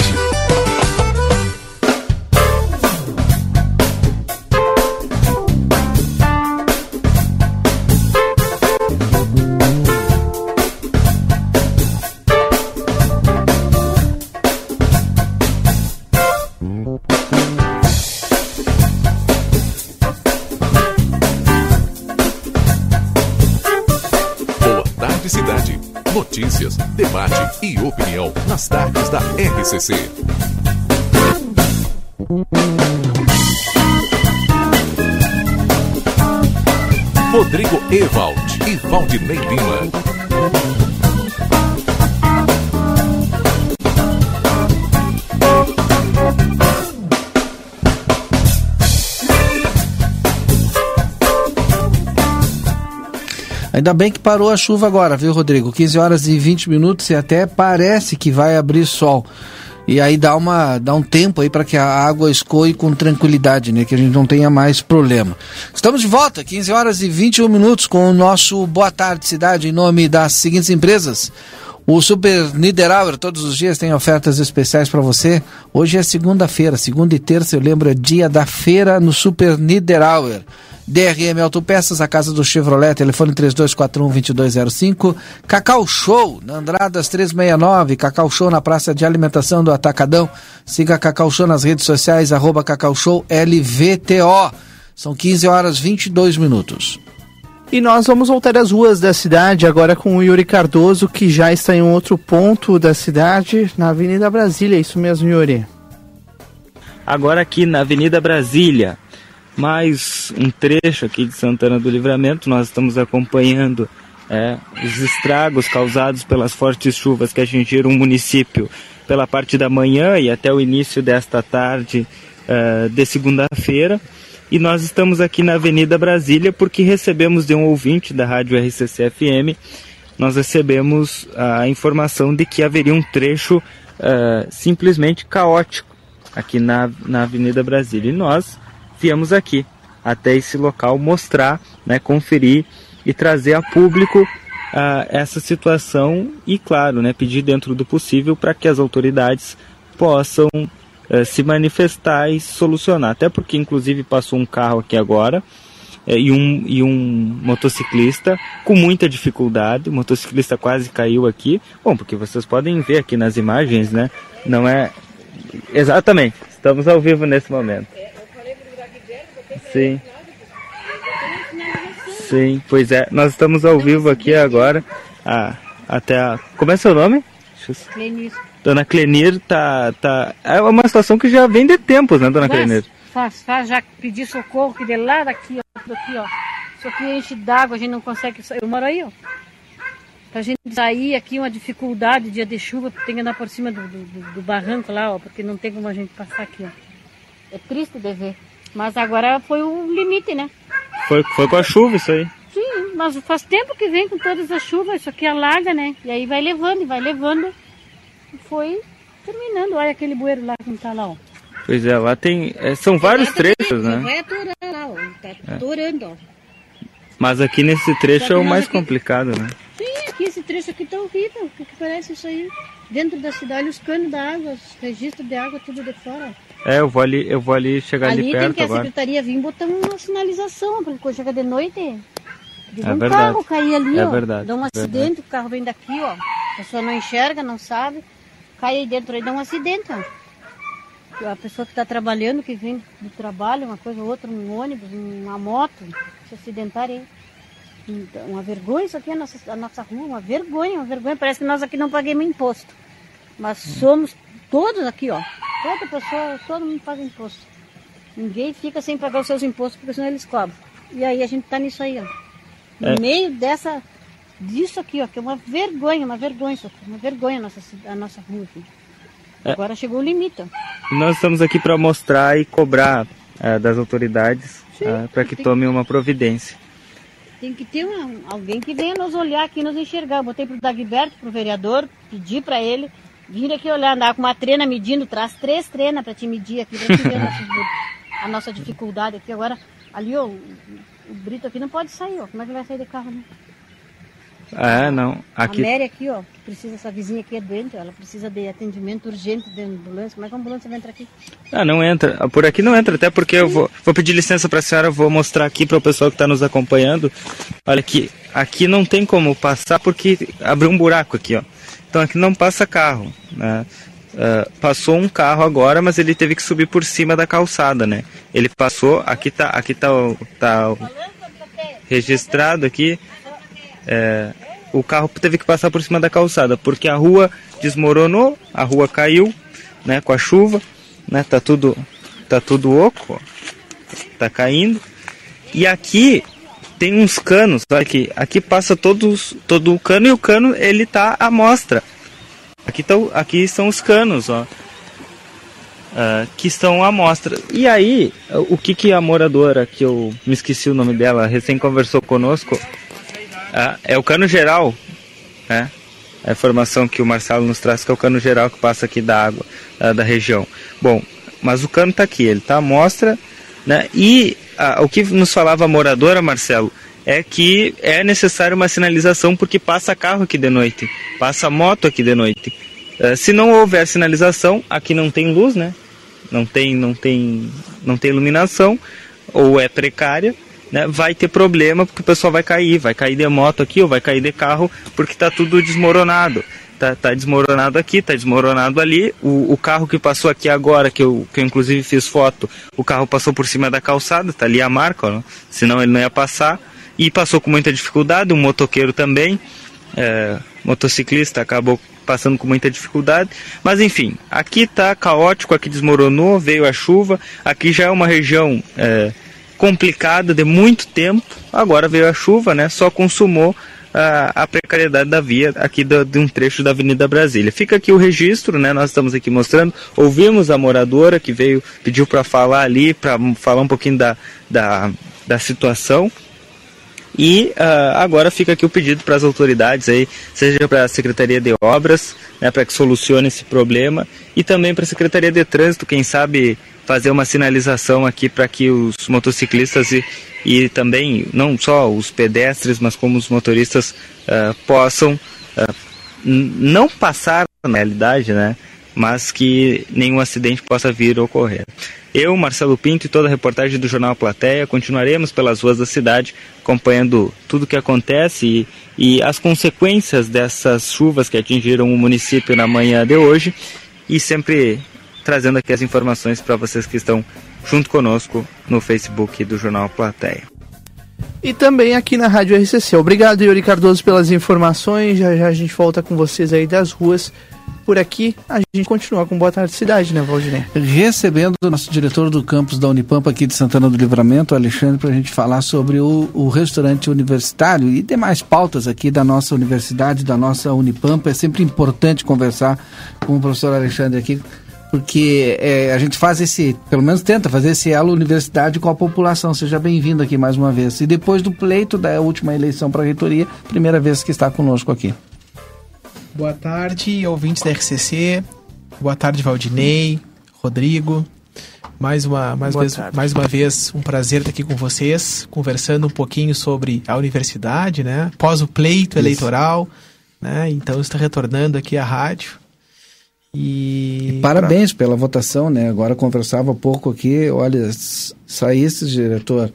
[SPEAKER 6] Nas tardes da RCC. Rodrigo Ewald e Valdinei Lima.
[SPEAKER 2] Ainda bem que parou a chuva agora, viu, Rodrigo? 15 horas e 20 minutos e até parece que vai abrir sol. E aí dá, uma, dá um tempo aí para que a água escoe com tranquilidade, né? Que a gente não tenha mais problema. Estamos de volta, 15 horas e 21 minutos, com o nosso Boa Tarde Cidade, em nome das seguintes empresas. O Super Niederauer todos os dias tem ofertas especiais para você. Hoje é segunda-feira, segunda e terça, eu lembro, é dia da feira no Super Niederauer. DRM Autopeças, a casa do Chevrolet, telefone 3241-2205. Cacau Show, na Andradas 369. Cacau Show na Praça de Alimentação do Atacadão. Siga Cacau Show nas redes sociais, arroba Cacau Show LVTO. São 15 horas 22 minutos.
[SPEAKER 1] E nós vamos voltar às ruas da cidade agora com o Yuri Cardoso, que já está em um outro ponto da cidade, na Avenida Brasília. É isso mesmo, Yuri?
[SPEAKER 24] Agora aqui na Avenida Brasília, mais um trecho aqui de Santana do Livramento. Nós estamos acompanhando é, os estragos causados pelas fortes chuvas que atingiram o município pela parte da manhã e até o início desta tarde uh, de segunda-feira. E nós estamos aqui na Avenida Brasília porque recebemos de um ouvinte da rádio RCC-FM, nós recebemos a informação de que haveria um trecho uh, simplesmente caótico aqui na, na Avenida Brasília. E nós viemos aqui até esse local mostrar, né, conferir e trazer a público uh, essa situação e, claro, né, pedir dentro do possível para que as autoridades possam eh, se manifestar e solucionar. Até porque, inclusive, passou um carro aqui agora eh, e, um, e um motociclista com muita dificuldade. O motociclista quase caiu aqui. Bom, porque vocês podem ver aqui nas imagens, né? Não é. Exatamente, estamos ao vivo nesse momento. Sim. Sim, pois é. Nós estamos ao vivo aqui agora. Ah, até a... Como é seu nome?
[SPEAKER 25] Clenir.
[SPEAKER 24] Dona Clenir tá, tá. É uma situação que já vem de tempos, né, Dona
[SPEAKER 25] Faz,
[SPEAKER 24] Clenir?
[SPEAKER 25] Faz, faz, já pedi socorro, que de lá daqui, ó, daqui, ó. Isso aqui enche d'água, a gente não consegue sair. Eu moro aí, ó. Pra gente sair aqui, uma dificuldade, dia de chuva, tem que andar por cima do, do, do barranco lá, ó, porque não tem como a gente passar aqui, ó. É triste de ver. Mas agora foi o limite, né?
[SPEAKER 24] Foi, foi com a chuva isso aí.
[SPEAKER 25] Sim, mas faz tempo que vem com todas as chuvas, isso aqui alaga, né? E aí vai levando, e vai levando. E foi terminando. Olha aquele bueiro lá que tá lá, ó.
[SPEAKER 24] Pois é, lá tem. é, são vários trechos, né?
[SPEAKER 25] Vai atorando lá, ó. Tá
[SPEAKER 24] É.
[SPEAKER 25] atorando, ó.
[SPEAKER 24] Mas aqui nesse trecho é o mais
[SPEAKER 25] aqui-
[SPEAKER 24] complicado, né?
[SPEAKER 25] Sim, aqui esse trecho aqui tá horrível. O que, que parece isso aí? Dentro da cidade, os canos da água, os registros de água, tudo de fora.
[SPEAKER 24] É, eu vou ali, eu vou ali chegar ali,
[SPEAKER 25] Ali tem
[SPEAKER 24] perto
[SPEAKER 25] que a
[SPEAKER 24] agora.
[SPEAKER 25] secretaria vir botar uma sinalização, porque quando chega de noite, de
[SPEAKER 24] É
[SPEAKER 25] um
[SPEAKER 24] verdade.
[SPEAKER 25] carro cair ali,
[SPEAKER 24] É
[SPEAKER 25] ó,
[SPEAKER 24] verdade,
[SPEAKER 25] dá um
[SPEAKER 24] verdade.
[SPEAKER 25] acidente, o carro vem daqui, ó, a pessoa não enxerga, não sabe, cai aí dentro aí, dá um acidente, ó. A pessoa que está trabalhando, que vem do trabalho, uma coisa ou outra, um ônibus, uma moto, se acidentar aí. Então, Uma vergonha isso aqui, a nossa, a nossa rua, uma vergonha, uma vergonha. Parece que nós aqui não pagamos imposto. Mas somos todos aqui, ó. Toda pessoa, todo mundo paga imposto. Ninguém fica sem pagar os seus impostos, porque senão eles cobram. E aí a gente tá nisso aí, ó. No
[SPEAKER 24] É.
[SPEAKER 25] meio dessa. disso aqui, ó, que é uma vergonha, uma vergonha isso aqui, uma vergonha a nossa, a nossa rua aqui.
[SPEAKER 24] É.
[SPEAKER 25] Agora chegou o limite, ó.
[SPEAKER 24] Nós estamos aqui para mostrar e cobrar é, das autoridades para que tomem uma providência.
[SPEAKER 25] Tem que ter uma- alguém que venha nos olhar aqui, nos enxergar. Eu botei pro Dagberto, pro vereador, pedi pra ele vir aqui olhar, andar com uma trena medindo, traz três trenas pra te medir aqui, pra te ver nossos- a nossa dificuldade aqui. Agora, ali, ó, o, o Brito aqui não pode sair, ó. Como é que vai sair de carro, né?
[SPEAKER 24] É, não. Aqui,
[SPEAKER 25] A Mary aqui, ó, que precisa, essa vizinha aqui é doente, ela precisa de atendimento urgente de ambulância. Como é que a ambulância vai entrar aqui?
[SPEAKER 24] Ah, não entra. Por aqui não entra, até porque eu vou, vou pedir licença para a senhora, vou mostrar aqui para o pessoal que está nos acompanhando. Olha aqui, aqui não tem como passar porque abriu um buraco aqui, ó. Então aqui não passa carro, né? Ah, passou um carro agora, mas ele teve que subir por cima da calçada, né? Ele passou, aqui tá, aqui tá, o- tá registrado aqui. é, o carro teve que passar por cima da calçada, porque a rua desmoronou, a rua caiu, né, com a chuva, né, tá tudo, tá tudo oco, ó, tá caindo. E aqui tem uns canos, aqui, aqui passa todos, todo o cano e o cano ele tá à mostra. Aqui, tá, o- aqui são os canos, ó, ah, que estão à mostra. E aí, o que que a moradora, que eu me esqueci o nome dela, recém conversou conosco, ah, é o cano geral, né? a informação que o Marcelo nos traz, que é o cano geral que passa aqui da água uh, da região. Bom, mas o cano está aqui, ele está à mostra, né? E uh, o que nos falava a moradora, Marcelo, é que é necessário uma sinalização porque passa carro aqui de noite, passa moto aqui de noite. Uh, se não houver sinalização, aqui não tem luz, né? Não tem, não tem, não tem iluminação ou é precária né, vai ter problema porque o pessoal vai cair, vai cair de moto aqui ou vai cair de carro porque está tudo desmoronado. Tá, tá, desmoronado aqui, tá desmoronado ali. O, o, carro que passou aqui agora, que eu, que eu inclusive fiz foto, o carro passou por cima da calçada, tá ali a marca, ó, senão ele não ia passar. E passou com muita dificuldade, um motoqueiro também, é, motociclista, acabou passando com muita dificuldade. Mas enfim, aqui tá caótico, aqui desmoronou, veio a chuva, aqui já é uma região é, complicada de muito tempo. Agora veio a chuva, né? Só consumou a, a precariedade da via aqui do, de um trecho da Avenida Brasília. Fica aqui o registro, né? Nós estamos aqui mostrando. Ouvimos a moradora que veio, pediu para falar ali, para falar um pouquinho da, da, da situação. E uh, agora fica aqui o pedido para as autoridades aí, seja para a Secretaria de Obras, né, para que solucione esse problema, e também para a Secretaria de Trânsito, quem sabe fazer uma sinalização aqui para que os motociclistas e, e também não só os pedestres, mas como os motoristas uh, possam uh, não passar na realidade, né? Mas que nenhum acidente possa vir a ocorrer. Eu, Marcelo Pinto e toda a reportagem do Jornal Plateia continuaremos pelas ruas da cidade acompanhando tudo o que acontece e, e as consequências dessas chuvas que atingiram o município na manhã de hoje e sempre trazendo aqui as informações para vocês que estão junto conosco no Facebook do Jornal Plateia.
[SPEAKER 1] E também aqui na Rádio RCC. Obrigado, Yuri Cardoso, pelas informações. Já já a gente volta com vocês aí das ruas. Por aqui, a gente continua com Boa Tarde Cidade, né, Valdinei?
[SPEAKER 2] Recebendo o nosso diretor do campus da Unipampa aqui de Santana do Livramento, Alexandre, para a gente falar sobre o, o restaurante universitário e demais pautas aqui da nossa universidade, da nossa Unipampa. É sempre importante conversar com o professor Alexandre aqui porque é, a gente faz esse, pelo menos tenta fazer esse elo universidade com a população. Seja bem-vindo aqui mais uma vez. E depois do pleito da última eleição para a reitoria, primeira vez que está conosco aqui.
[SPEAKER 26] Boa tarde, ouvintes da RCC. Boa tarde, Valdinei, Rodrigo. Mais uma, mais, vez, mais uma vez, um prazer estar aqui com vocês, conversando um pouquinho sobre a universidade, né? Após o pleito Isso. eleitoral, né? Então, está retornando aqui à rádio
[SPEAKER 2] e, e parabéns pra... pela votação, né? Agora conversava pouco aqui, olha, saísse, diretor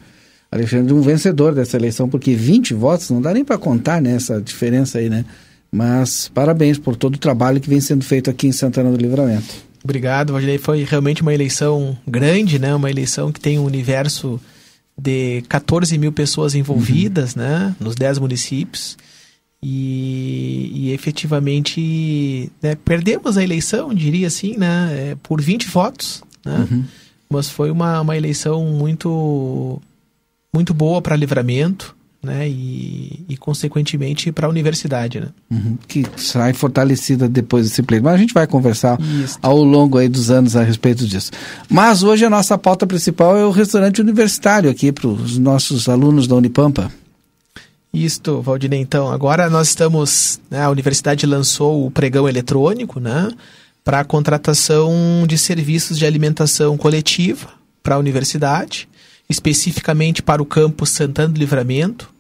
[SPEAKER 2] Alexandre, um vencedor dessa eleição, porque 20 votos, não dá nem para contar né, essa diferença aí, né? Mas parabéns por todo o trabalho que vem sendo feito aqui em Santana do Livramento.
[SPEAKER 26] Obrigado, Valdinei. Foi realmente uma eleição grande, né? Uma eleição que tem um universo de 14 mil pessoas envolvidas, uhum. né? Nos 10 municípios. E, e efetivamente né, perdemos a eleição, diria assim, né, é, por 20 votos. Né? Uhum. Mas foi uma, uma eleição muito, muito boa para livramento. Né, e, e consequentemente para a universidade, né?
[SPEAKER 2] Uhum, que sai fortalecida depois desse pleito. Mas a gente vai conversar Isso. ao longo aí dos anos a respeito disso. Mas hoje a nossa pauta principal é o restaurante universitário aqui para os nossos alunos da Unipampa.
[SPEAKER 26] Isto, Valdinei, então, agora nós estamos, né, a universidade lançou o pregão eletrônico, né, para a contratação de serviços de alimentação coletiva para a universidade, especificamente para o campus Santana do Livramento.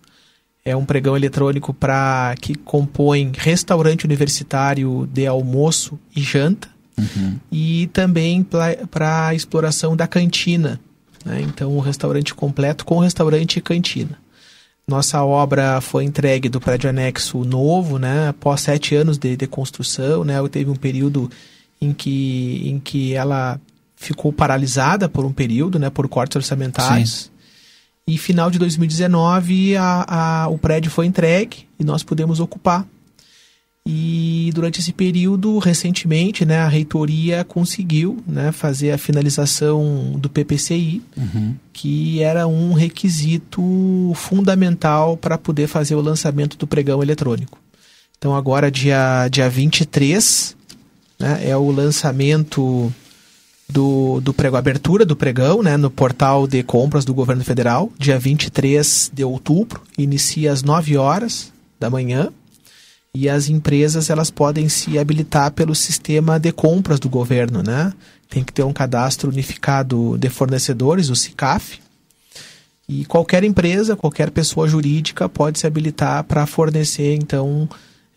[SPEAKER 26] É um pregão eletrônico para que compõe restaurante universitário de almoço e janta, uhum. e também para a exploração da cantina. Né, então, um restaurante completo com restaurante e cantina. Nossa obra foi entregue do prédio anexo novo, né? Após sete anos de, de construção, né? Teve um período em que, em que ela ficou paralisada por um período, né? Por cortes orçamentários. Sim. E final de 2019 a, a, o prédio foi entregue e nós pudemos ocupar. E durante esse período, recentemente, né, a reitoria conseguiu né, fazer a finalização do PPCI, uhum. que era um requisito fundamental para poder fazer o lançamento do pregão eletrônico. Então, agora, dia, dia 23, né, é o lançamento do, do prego, abertura do pregão né, no portal de compras do governo federal, dia 23 de outubro, inicia às 9 horas da manhã E as empresas elas podem se habilitar pelo sistema de compras do governo, né? Tem que ter um cadastro unificado de fornecedores, o SICAF. E qualquer empresa, qualquer pessoa jurídica pode se habilitar para fornecer, então,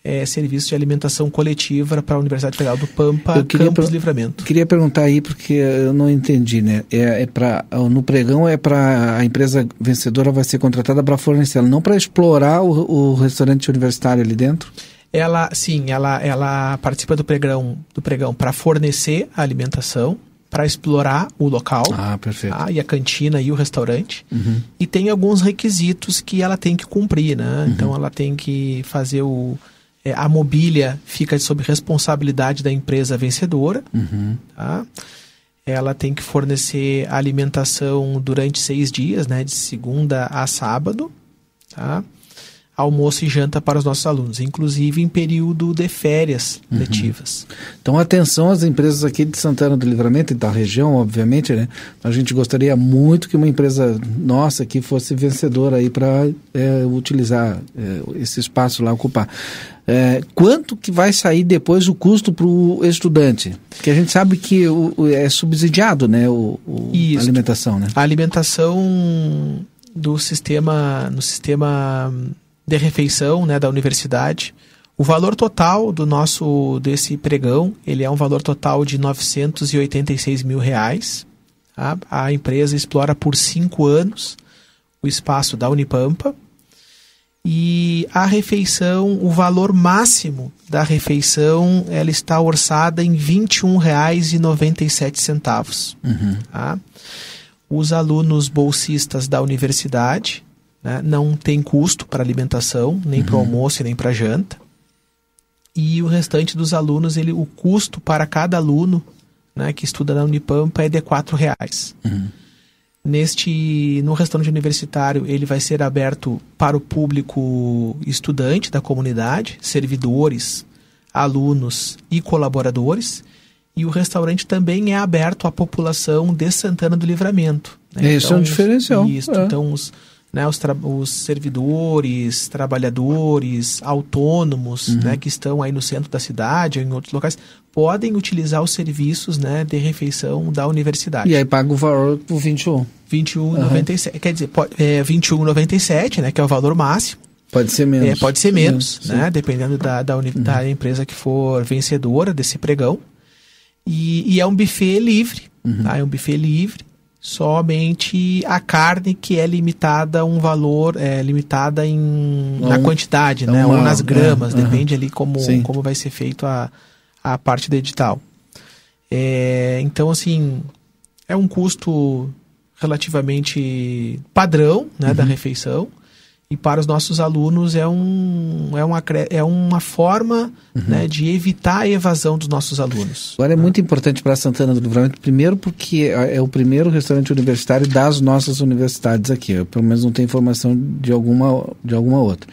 [SPEAKER 26] é, serviço de alimentação coletiva para a Universidade Federal do Pampa,
[SPEAKER 2] Eu queria
[SPEAKER 26] Campus
[SPEAKER 2] per-
[SPEAKER 26] Livramento.
[SPEAKER 2] Queria perguntar aí, porque eu não entendi, né? É, é pra, no pregão é para a empresa vencedora vai ser contratada para fornecer, não para explorar o, o restaurante universitário ali dentro?
[SPEAKER 26] Ela, sim, ela, ela participa do pregão, do pregão para fornecer a alimentação, para explorar o local,
[SPEAKER 2] Ah, perfeito.
[SPEAKER 26] tá? e a cantina e o restaurante.
[SPEAKER 2] Uhum.
[SPEAKER 26] E tem alguns requisitos que ela tem que cumprir, né?
[SPEAKER 2] Uhum.
[SPEAKER 26] Então ela tem que fazer o é, a mobília fica sob responsabilidade da empresa vencedora,
[SPEAKER 2] Uhum.
[SPEAKER 26] tá? Ela tem que fornecer alimentação durante seis dias, né? De segunda a sábado, tá? Almoço e janta para os nossos alunos, inclusive em período de férias
[SPEAKER 2] Uhum.
[SPEAKER 26] letivas.
[SPEAKER 2] Então, atenção às empresas aqui de Santana do Livramento e da região, obviamente, né? A gente gostaria muito que uma empresa nossa aqui fosse vencedora aí para utilizar é, esse espaço lá, ocupar. É, quanto que vai sair depois o custo para o estudante? Porque a gente sabe que o, o- é subsidiado, né? O, a alimentação, né?
[SPEAKER 26] A alimentação do sistema, no sistema de refeição, né, da universidade, o valor total do nosso desse pregão, ele é um valor total de 986 mil reais. tá? A empresa explora por cinco anos o espaço da Unipampa. E a refeição, o valor máximo da refeição, ela está orçada em R$ 21,97
[SPEAKER 2] Uhum.
[SPEAKER 26] tá? Os alunos bolsistas da universidade né, não tem custo para alimentação, nem para o almoço nem para janta. E o restante dos alunos, ele, o custo para cada aluno né, que estuda na Unipampa é de 4 reais. Neste, no restaurante universitário, ele vai ser aberto para o público estudante da comunidade, servidores, alunos e colaboradores. E o restaurante também é aberto à população de Santana do Livramento.
[SPEAKER 2] Esse é um diferencial,
[SPEAKER 26] Isso,
[SPEAKER 2] é.
[SPEAKER 26] então os, né, os, os servidores, trabalhadores, autônomos,
[SPEAKER 2] Uhum.
[SPEAKER 26] né, que estão aí no centro da cidade ou em outros locais, podem utilizar os serviços né, de refeição da universidade.
[SPEAKER 2] E aí paga o valor por 21.
[SPEAKER 26] 21,97. Quer dizer, pode, é 21,97, né, que é o valor máximo.
[SPEAKER 2] Pode ser menos.
[SPEAKER 26] É, pode ser menos,
[SPEAKER 2] Sim.
[SPEAKER 26] né, dependendo da, da, uni- da empresa que for vencedora desse pregão. E, e é um buffet livre, tá? É um buffet livre. Somente a carne que é limitada a um valor, é limitada em,
[SPEAKER 2] É
[SPEAKER 26] na
[SPEAKER 2] um-
[SPEAKER 26] quantidade,
[SPEAKER 2] é
[SPEAKER 26] né?
[SPEAKER 2] uma-
[SPEAKER 26] Ou nas gramas,
[SPEAKER 2] é,
[SPEAKER 26] depende ali como,
[SPEAKER 2] Sim.
[SPEAKER 26] como vai ser feito a, a parte do edital. É, então, assim, é um custo relativamente padrão né, da refeição. E para os nossos alunos é, um, é, uma, é uma forma né, de evitar a evasão dos nossos alunos.
[SPEAKER 2] Agora é muito importante para Santana do Livramento, primeiro porque é o primeiro restaurante universitário das nossas universidades aqui. Eu, pelo menos não tenho informação de alguma, de alguma outra.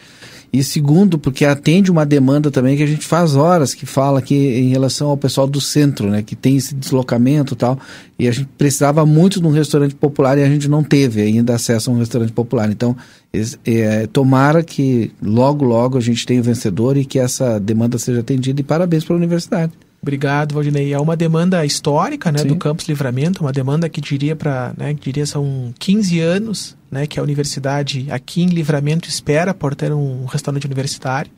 [SPEAKER 2] E segundo, porque atende uma demanda também que a gente faz horas que fala aqui em relação ao pessoal do centro, né? Que tem esse deslocamento e tal. E a gente precisava muito de um restaurante popular e a gente não teve ainda acesso a um restaurante popular. Então, é, tomara que logo, logo a gente tenha o vencedor e que essa demanda seja atendida. E parabéns para a universidade.
[SPEAKER 26] Obrigado, Valdinei. É uma demanda histórica né, do Campus Livramento, uma demanda que diria para, né, que diria são 15 anos né, que a universidade aqui em Livramento espera por ter um restaurante universitário.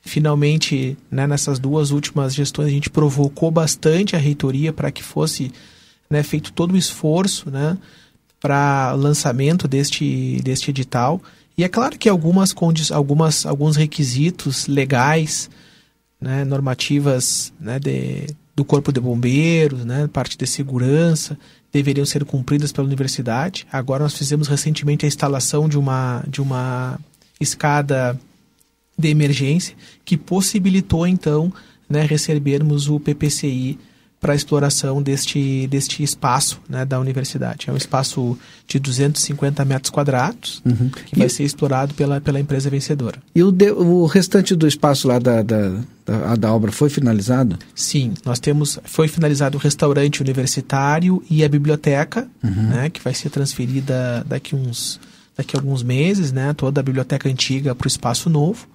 [SPEAKER 26] Finalmente, né, nessas duas últimas gestões, a gente provocou bastante a reitoria para que fosse né, feito todo o esforço né, para lançamento deste, deste edital. E é claro que algumas, algumas alguns requisitos legais né, normativas né, de, do Corpo de Bombeiros, né, parte de segurança, deveriam ser cumpridas pela universidade. Agora nós fizemos recentemente a instalação de uma, de uma escada de emergência que possibilitou então né, recebermos o PPCI para a exploração deste, deste espaço né, da universidade. É um espaço de 250 metros quadrados
[SPEAKER 2] Uhum.
[SPEAKER 26] que vai ser explorado pela, pela empresa vencedora.
[SPEAKER 2] E o, de- o restante do espaço lá da, da, da, da obra foi finalizado?
[SPEAKER 26] Sim, nós temos. Foi finalizado o restaurante universitário e a biblioteca,
[SPEAKER 2] Uhum.
[SPEAKER 26] né, que vai ser transferida daqui uns daqui a alguns meses, né, toda a biblioteca antiga para o espaço novo.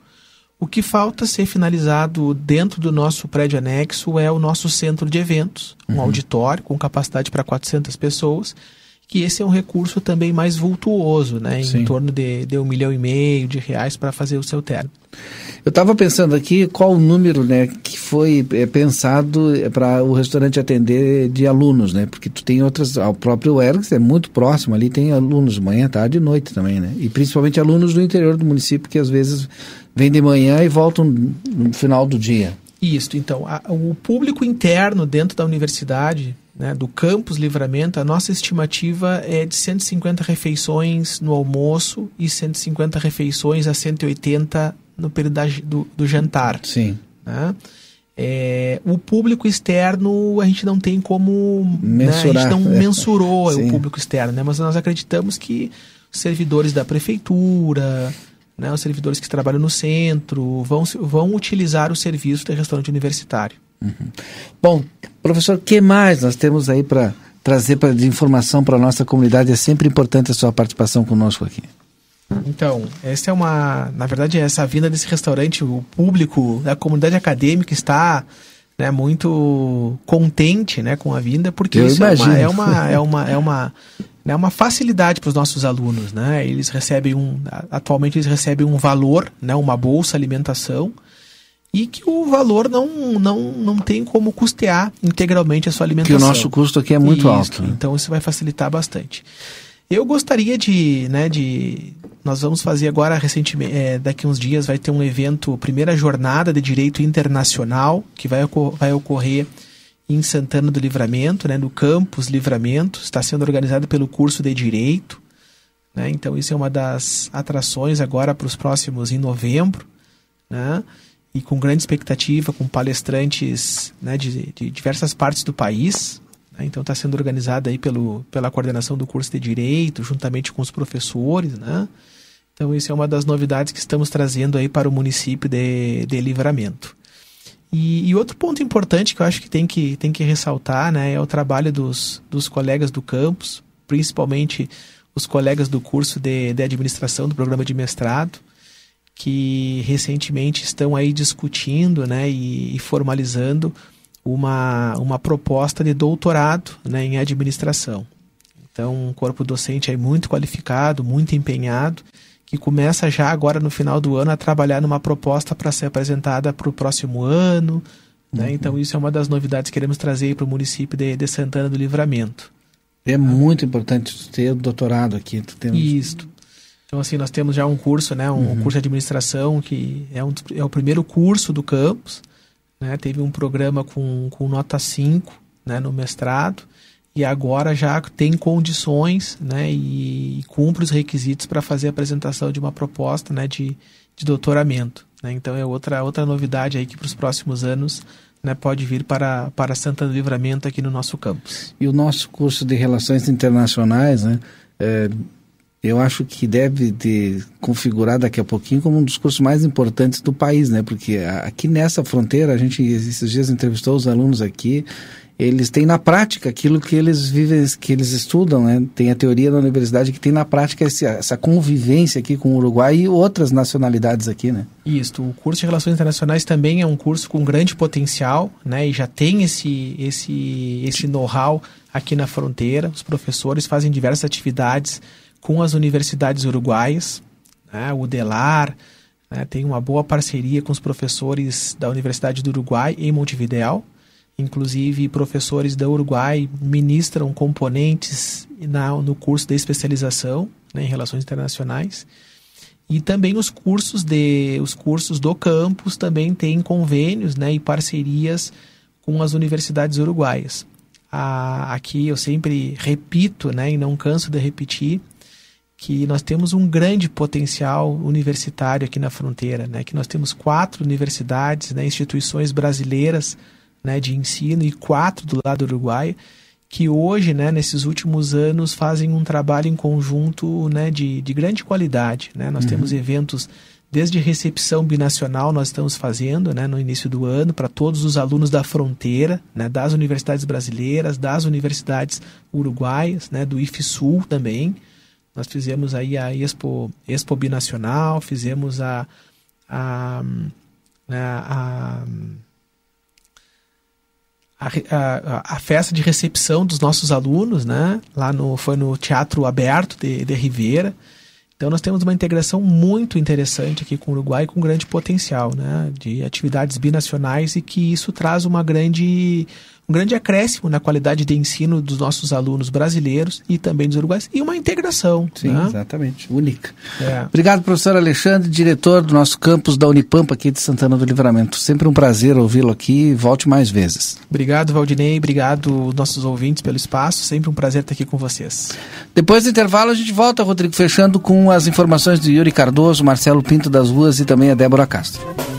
[SPEAKER 26] O que falta ser finalizado dentro do nosso prédio anexo é o nosso centro de eventos, um
[SPEAKER 2] Uhum.
[SPEAKER 26] auditório com capacidade para 400 pessoas, que esse é um recurso também mais vultuoso, né, em
[SPEAKER 2] Sim.
[SPEAKER 26] torno de, de um milhão e meio de reais para fazer o seu término.
[SPEAKER 2] Eu estava pensando aqui qual o número né, que foi é, pensado para o restaurante atender de alunos, né? Porque tu tem outras, o próprio Ergs é muito próximo ali, tem alunos de manhã, tarde e noite também, né? E principalmente alunos do interior do município que às vezes vêm de manhã e voltam no final do dia.
[SPEAKER 26] Isso, então, a- o público interno dentro da universidade, né, do campus Livramento, a nossa estimativa é de 150 refeições no almoço e 150 refeições a 180 no período da do, do jantar.
[SPEAKER 2] Sim.
[SPEAKER 26] né? É, o público externo a gente não tem como né, a gente
[SPEAKER 2] Mensurar.
[SPEAKER 26] não mensurou
[SPEAKER 2] Sim.
[SPEAKER 26] o público externo, né? mas nós acreditamos que os servidores da prefeitura, né, os servidores que trabalham no centro, vão, vão utilizar o serviço do restaurante universitário.
[SPEAKER 2] Bom, professor, o que mais nós temos aí para trazer pra, de informação para a nossa comunidade? É sempre importante a sua participação conosco aqui.
[SPEAKER 26] Então, essa é uma, na verdade, essa vinda desse restaurante, o público, a comunidade acadêmica está né, muito contente, né, com a vinda, porque
[SPEAKER 2] Eu
[SPEAKER 26] isso é uma,
[SPEAKER 2] imagino.
[SPEAKER 26] é uma é uma é uma é uma facilidade para os nossos alunos, né? Eles recebem um atualmente eles recebem um valor, né, uma bolsa alimentação e que o valor não não não tem como custear integralmente a sua
[SPEAKER 2] Que
[SPEAKER 26] alimentação.
[SPEAKER 2] o nosso custo aqui é muito
[SPEAKER 26] Isso,
[SPEAKER 2] alto. né?
[SPEAKER 26] Então isso vai facilitar bastante. Eu gostaria de, né, de nós vamos fazer agora recentemente, é, daqui uns dias vai ter um evento, primeira jornada de direito internacional que vai, ocor- vai ocorrer em Santana do Livramento, né, no campus Livramento, está sendo organizado pelo curso de direito, né? Então isso é uma das atrações agora para os próximos em novembro, né? E com grande expectativa, com palestrantes né, de, de diversas partes do país. né? Então está sendo organizada aí pelo, pela coordenação do curso de Direito, juntamente com os professores, né? Então isso é uma das novidades que estamos trazendo aí para o município de, de Livramento. E, e outro ponto importante que eu acho que tem que, tem que ressaltar né, é o trabalho dos, dos colegas do campus, principalmente os colegas do curso de, de administração do programa de mestrado, que recentemente estão aí discutindo né, e, e formalizando uma, uma proposta de doutorado né, em administração. Então, um corpo docente aí muito qualificado, muito empenhado, que começa já agora no final do ano a trabalhar numa proposta para ser apresentada para o próximo ano. Né? Então, isso é uma das novidades que queremos trazer para o município de, de Santana do Livramento.
[SPEAKER 2] É muito importante ter o doutorado aqui. Tu temos...
[SPEAKER 26] Isso. Então, assim, nós temos já um curso, né? Um
[SPEAKER 2] Uhum.
[SPEAKER 26] curso de administração que é, um, é o primeiro curso do campus. Né? Teve um programa com, com nota 5 né? no mestrado. E agora já tem condições né? e, cumpre os requisitos para fazer a apresentação de uma proposta né? de, de doutoramento. Né? Então é outra, outra novidade aí que para os próximos anos né? pode vir para, para Santana do Livramento aqui no nosso campus.
[SPEAKER 2] E o nosso curso de Relações Internacionais, né? é, eu acho que deve de configurar daqui a pouquinho como um dos cursos mais importantes do país, né? Porque aqui nessa fronteira, a gente esses dias entrevistou os alunos aqui, eles têm na prática aquilo que eles vivem, que eles estudam, né? Tem a teoria da universidade que tem na prática esse, essa convivência aqui com o Uruguai e outras nacionalidades aqui, né?
[SPEAKER 26] Isso, o curso de Relações Internacionais também é um curso com grande potencial, né? E já tem esse, esse, esse know-how aqui na fronteira. Os professores fazem diversas atividades com as universidades uruguaias, né? O DELAR né? tem uma boa parceria com os professores da Universidade do Uruguai em Montevidéu. Inclusive, professores da Uruguai ministram componentes na, no curso de especialização né, em relações internacionais. E também os cursos de os cursos do campus também têm convênios né, e parcerias com as universidades uruguaias. Ah, aqui eu sempre repito né, e não canso de repetir que nós temos um grande potencial universitário aqui na fronteira, né, que nós temos quatro universidades, né, instituições brasileiras né, de ensino e quatro do lado uruguaio, que hoje, né, nesses últimos anos, fazem um trabalho em conjunto né, de, de grande qualidade. Né? Nós
[SPEAKER 2] Uhum.
[SPEAKER 26] temos eventos desde recepção binacional, nós estamos fazendo né, no início do ano, para todos os alunos da fronteira, né, das universidades brasileiras, das universidades uruguaias, né, do IFSUL também. Nós fizemos aí a Expo, Expo Binacional, fizemos a, a, a, a, a, festa de recepção dos nossos alunos, né? Lá no, foi no Teatro Aberto de, de Ribeira. Então nós temos uma integração muito interessante aqui com o Uruguai com grande potencial, né, de atividades binacionais e que isso traz uma grande um grande acréscimo na qualidade de ensino dos nossos alunos brasileiros e também dos uruguaios e uma integração.
[SPEAKER 2] Sim,
[SPEAKER 26] né?
[SPEAKER 2] exatamente, única. É. Obrigado, professor Alexandre, diretor do nosso campus da Unipampa aqui de Santana do Livramento. Sempre um prazer ouvi-lo aqui. Volte mais vezes.
[SPEAKER 26] Obrigado, Valdinei. Obrigado, nossos ouvintes, pelo espaço. Sempre um prazer estar aqui com vocês.
[SPEAKER 2] Depois do intervalo, a gente volta, Rodrigo, fechando com as informações de Yuri Cardoso, Marcelo Pinto das Ruas e também a Débora Castro.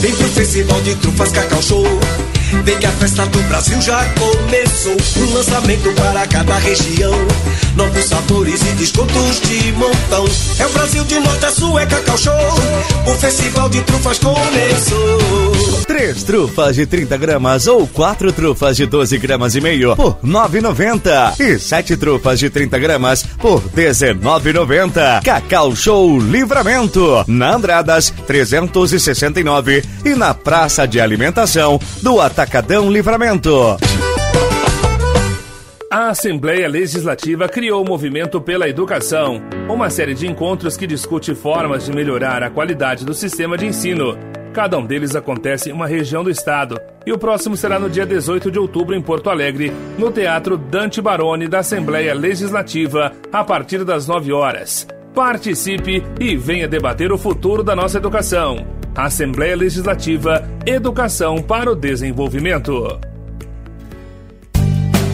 [SPEAKER 16] Vem pro Festival de Trufas Cacau Show. Vem que a festa do Brasil já começou. Um lançamento para cada região. Novos sabores e descontos de montão. É o Brasil de norte a é Cacau Show. O Festival de Trufas começou.
[SPEAKER 23] Três trufas de 30 gramas ou quatro trufas de 12 gramas e meio por 9,90. E sete trufas de 30 gramas por 19,90. Cacau Show Livramento. Na Andradas 369 e na Praça de Alimentação do Atacadão Livramento.
[SPEAKER 27] A Assembleia Legislativa criou o Movimento pela Educação, uma série de encontros que discute formas de melhorar a qualidade do sistema de ensino. Cada um deles acontece em uma região do estado, e o próximo será no dia 18 de outubro em Porto Alegre, no Teatro Dante Baroni da Assembleia Legislativa, a partir das 9 horas. Participe e venha debater o futuro da nossa educação. Assembleia Legislativa Educação para o Desenvolvimento.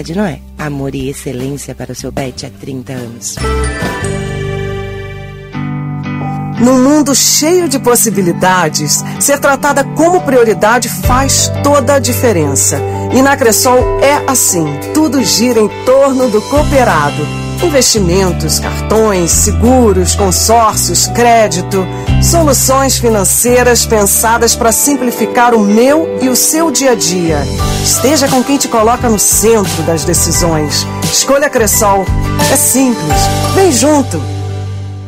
[SPEAKER 28] de Noé. Amor e excelência para o seu pet há 30 anos.
[SPEAKER 29] Num mundo cheio de possibilidades, ser tratada como prioridade faz toda a diferença. E na Cressol é assim: tudo gira em torno do cooperado. Investimentos, cartões, seguros, consórcios, crédito, soluções financeiras pensadas para simplificar o meu e o seu dia a dia. Esteja com quem te coloca no centro das decisões. Escolha Cressol. É simples. Vem junto.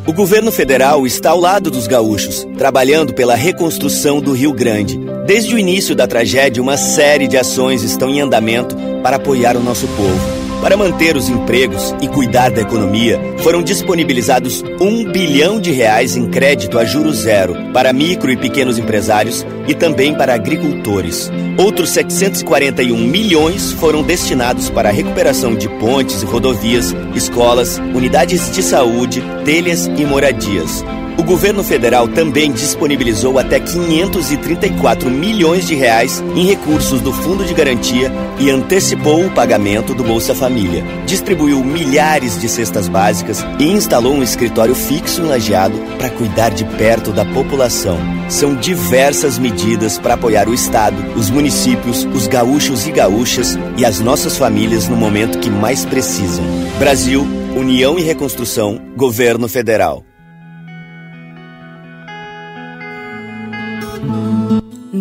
[SPEAKER 11] O governo federal está ao lado dos gaúchos, trabalhando pela reconstrução do Rio Grande. Desde o início da tragédia, uma série de ações estão em andamento para apoiar o nosso povo. Para manter os empregos e cuidar da economia, foram disponibilizados um bilhão de reais em crédito a juro zero para micro e pequenos empresários e também para agricultores. Outros 741 milhões foram destinados para a recuperação de pontes e rodovias, escolas, unidades de saúde, telhas e moradias. O governo federal também disponibilizou até 534 milhões de reais em recursos do Fundo de Garantia e antecipou o pagamento do Bolsa Família. Distribuiu milhares de cestas básicas e instalou um escritório fixo em Lajeado para cuidar de perto da população. São diversas medidas para apoiar o Estado, os municípios, os gaúchos e gaúchas e as nossas famílias no momento que mais precisam. Brasil, União e Reconstrução, Governo Federal.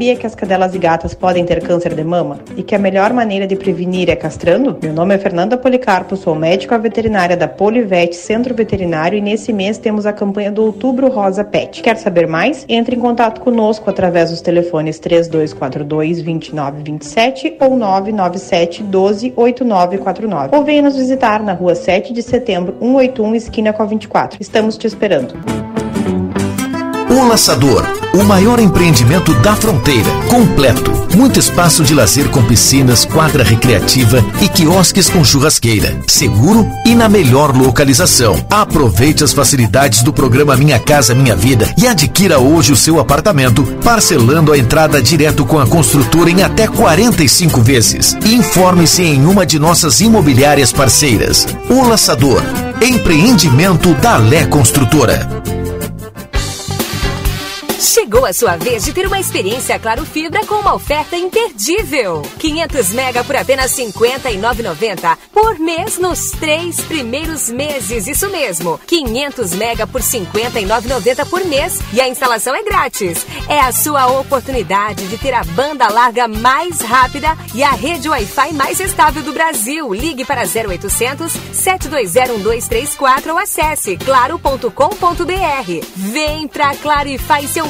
[SPEAKER 20] Sabia que as cadelas e gatas podem ter câncer de mama? E que a melhor maneira de prevenir é castrando? Meu nome é Fernanda Policarpo, sou médica veterinária da Polivete Centro Veterinário e nesse mês temos a campanha do Outubro Rosa Pet. Quer saber mais? Entre em contato conosco através dos telefones 3242 2927 ou 997 12 8949. Ou venha nos visitar na rua 7 de setembro, 181, esquina com a 24. Estamos te esperando.
[SPEAKER 30] O Laçador, o maior empreendimento da fronteira. Completo. Muito espaço de lazer com piscinas, quadra recreativa e quiosques com churrasqueira. Seguro e na melhor localização. Aproveite as facilidades do programa Minha Casa Minha Vida e adquira hoje o seu apartamento, parcelando a entrada direto com a construtora em até 45 vezes. Informe-se em uma de nossas imobiliárias parceiras. O Laçador. Empreendimento da Lé Construtora.
[SPEAKER 17] Chegou a sua vez de ter uma experiência Claro Fibra com uma oferta imperdível. 500 mega por apenas R$ 59,90 por mês nos três primeiros meses. Isso mesmo, 500 mega por R$ 59,90 por mês e a instalação é grátis. É a sua oportunidade de ter a banda larga mais rápida e a rede Wi-Fi mais estável do Brasil. Ligue para 0800 720 1234 ou acesse claro.com.br. Vem pra Claro e faz seu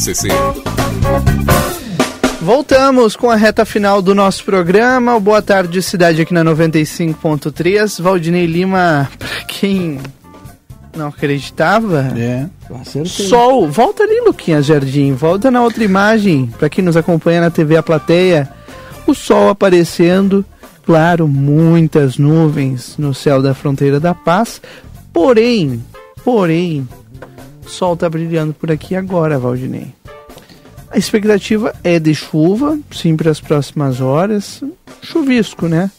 [SPEAKER 6] RCC.
[SPEAKER 1] Voltamos com a reta final do nosso programa. O Boa Tarde Cidade aqui na 95.3. Valdinei Lima, pra quem não acreditava.
[SPEAKER 2] É, acertei.
[SPEAKER 1] Sol. Volta ali, Luquinhas Jardim. Volta na outra imagem. Pra quem nos acompanha na TV A Plateia. O sol aparecendo. Claro, muitas nuvens no céu da fronteira da paz. Porém, porém, sol tá brilhando por aqui agora, Valdinei. A expectativa é de chuva, sim, para as próximas horas. Chuvisco, né?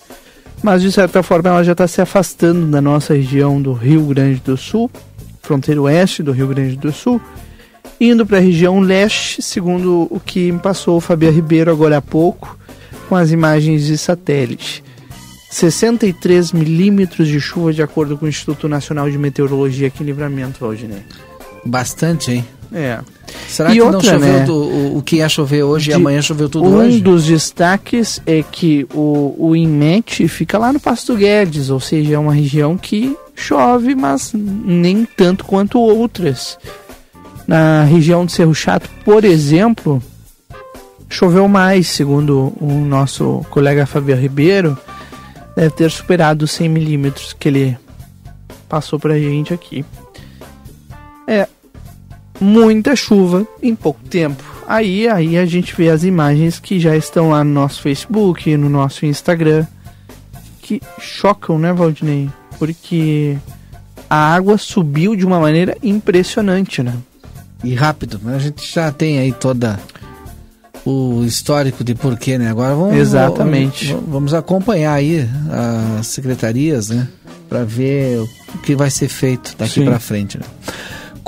[SPEAKER 1] Mas de certa forma ela já está se afastando da nossa região do Rio Grande do Sul, fronteira oeste do Rio Grande do Sul, indo para a região leste, segundo o que me passou o Fabiano Ribeiro agora há pouco, com as imagens de satélite. 63 milímetros de chuva, de acordo com o Instituto Nacional de Meteorologia aqui em Livramento, Valdinei.
[SPEAKER 2] Bastante, hein?
[SPEAKER 1] É.
[SPEAKER 2] Será
[SPEAKER 1] E
[SPEAKER 2] que
[SPEAKER 1] outra,
[SPEAKER 2] não choveu
[SPEAKER 1] né?
[SPEAKER 2] do- o, o que ia chover hoje e
[SPEAKER 1] De-
[SPEAKER 2] amanhã choveu tudo
[SPEAKER 1] um
[SPEAKER 2] hoje?
[SPEAKER 1] dos destaques é que o, o INMET fica lá no Pasto Guedes, ou seja, é uma região que chove, mas nem tanto quanto outras. Na região de Cerro Chato, por exemplo, choveu mais, segundo o nosso colega Fabiano Ribeiro, deve ter superado os 100 milímetros que ele passou pra gente aqui. É, muita chuva em pouco tempo. Aí, aí a gente vê as imagens que já estão lá no nosso Facebook, no nosso Instagram, que chocam, né, Valdinei? Porque a água subiu de uma maneira impressionante, né?
[SPEAKER 2] E rápido, mas a gente já tem aí toda o histórico de porquê, né? Agora vamos
[SPEAKER 1] Exatamente.
[SPEAKER 2] Vamos, acompanhar aí as secretarias, né? Para ver o que vai ser feito daqui para frente. Né?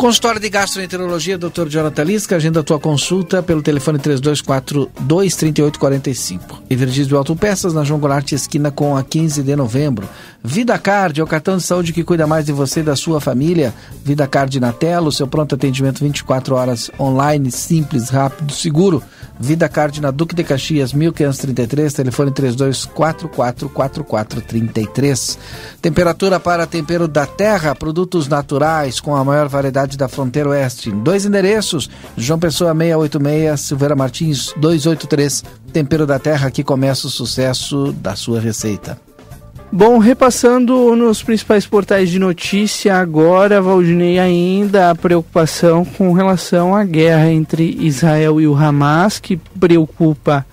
[SPEAKER 2] Consultório de Gastroenterologia, Dr. Jonathan Lisca, agenda a tua consulta pelo telefone 3242-3845. Evergísio Autopeças, na João Goulart, esquina com a 15 de novembro. Vida Card, é o cartão de saúde que cuida mais de você e da sua família. Vida Card na tela, o seu pronto atendimento 24 horas online, simples, rápido, seguro. Vida Card na Duque de Caxias, 1533, telefone 32444433. Temperatura para tempero da terra, produtos naturais com a maior variedade da fronteira oeste. Dois endereços, João Pessoa 686, Silveira Martins 283. Tempero da terra, que começa o sucesso da sua receita.
[SPEAKER 1] Bom, repassando nos principais portais de notícia, agora, Valdinei, ainda a preocupação com relação à guerra entre Israel e o Hamas, que preocupa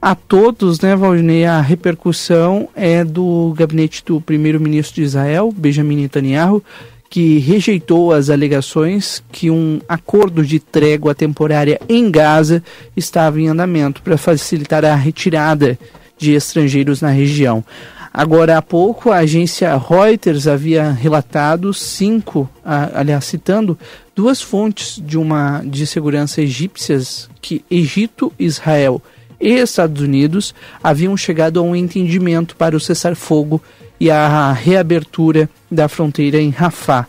[SPEAKER 1] a todos, né, Valdinei? A repercussão é do gabinete do primeiro-ministro de Israel, Benjamin Netanyahu, que rejeitou as alegações que um acordo de trégua temporária em Gaza estava em andamento para facilitar a retirada de estrangeiros na região. Agora há pouco, a agência Reuters havia relatado cinco, aliás, citando duas fontes de uma de segurança egípcias que Egito, Israel e Estados Unidos haviam chegado a um entendimento para o cessar-fogo e a reabertura da fronteira em Rafah.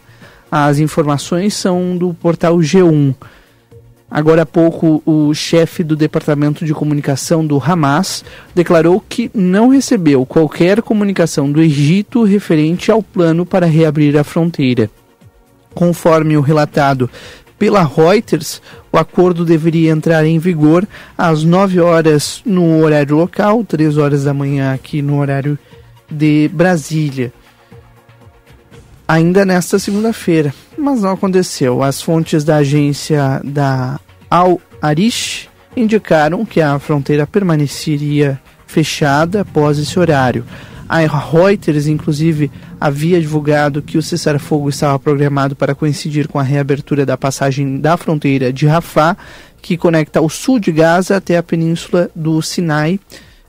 [SPEAKER 1] As informações são do portal G1. Agora há pouco, o chefe do departamento de comunicação do Hamas declarou que não recebeu qualquer comunicação do Egito referente ao plano para reabrir a fronteira. Conforme o relatado pela Reuters, o acordo deveria entrar em vigor às 9 horas no horário local, 3 horas da manhã aqui no horário de Brasília ainda nesta segunda-feira, mas não aconteceu. As fontes da agência da Al Arish indicaram que a fronteira permaneceria fechada após esse horário. A Reuters, inclusive, havia divulgado que o cessar-fogo estava programado para coincidir com a reabertura da passagem da fronteira de Rafah, que conecta o sul de Gaza até a península do Sinai,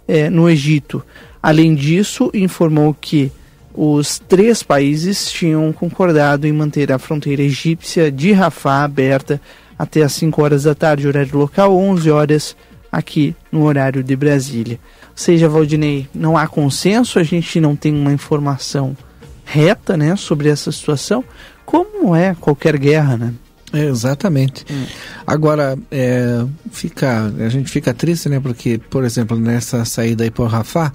[SPEAKER 1] eh, no Egito. Além disso, informou que os três países tinham concordado em manter a fronteira egípcia de Rafah aberta até às 5 horas da tarde, horário local, 11 horas aqui no horário de Brasília. Ou seja, Valdinei, não há consenso, a gente não tem uma informação reta né, sobre essa situação, como é qualquer guerra, né?
[SPEAKER 2] É, exatamente. Hum. Agora, é, fica, a gente fica triste, né? Porque, por exemplo, nessa saída aí por Rafah,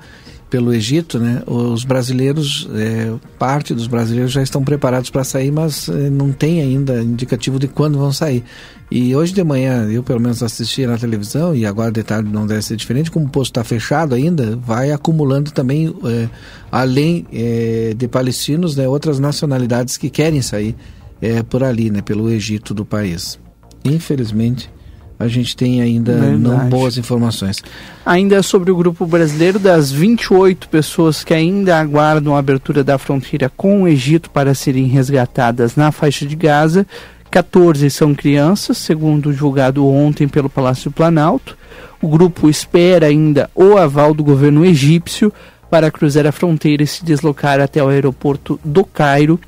[SPEAKER 2] pelo Egito, né, os brasileiros, é, parte dos brasileiros já estão preparados para sair, mas é, não tem ainda indicativo de quando vão sair. E hoje de manhã, eu pelo menos assisti na televisão, e agora de tarde não deve ser diferente, como o posto está fechado ainda, vai acumulando também, é, além é, de palestinos, né, outras nacionalidades que querem sair é, por ali, né, pelo Egito do país. Infelizmente, a gente tem ainda Verdade. não boas informações.
[SPEAKER 1] Ainda sobre o grupo brasileiro, das 28 pessoas que ainda aguardam a abertura da fronteira com o Egito para serem resgatadas na faixa de Gaza, 14 são crianças, segundo julgado ontem pelo Palácio Planalto. O grupo espera ainda o aval do governo egípcio para cruzar a fronteira e se deslocar até o aeroporto do Cairo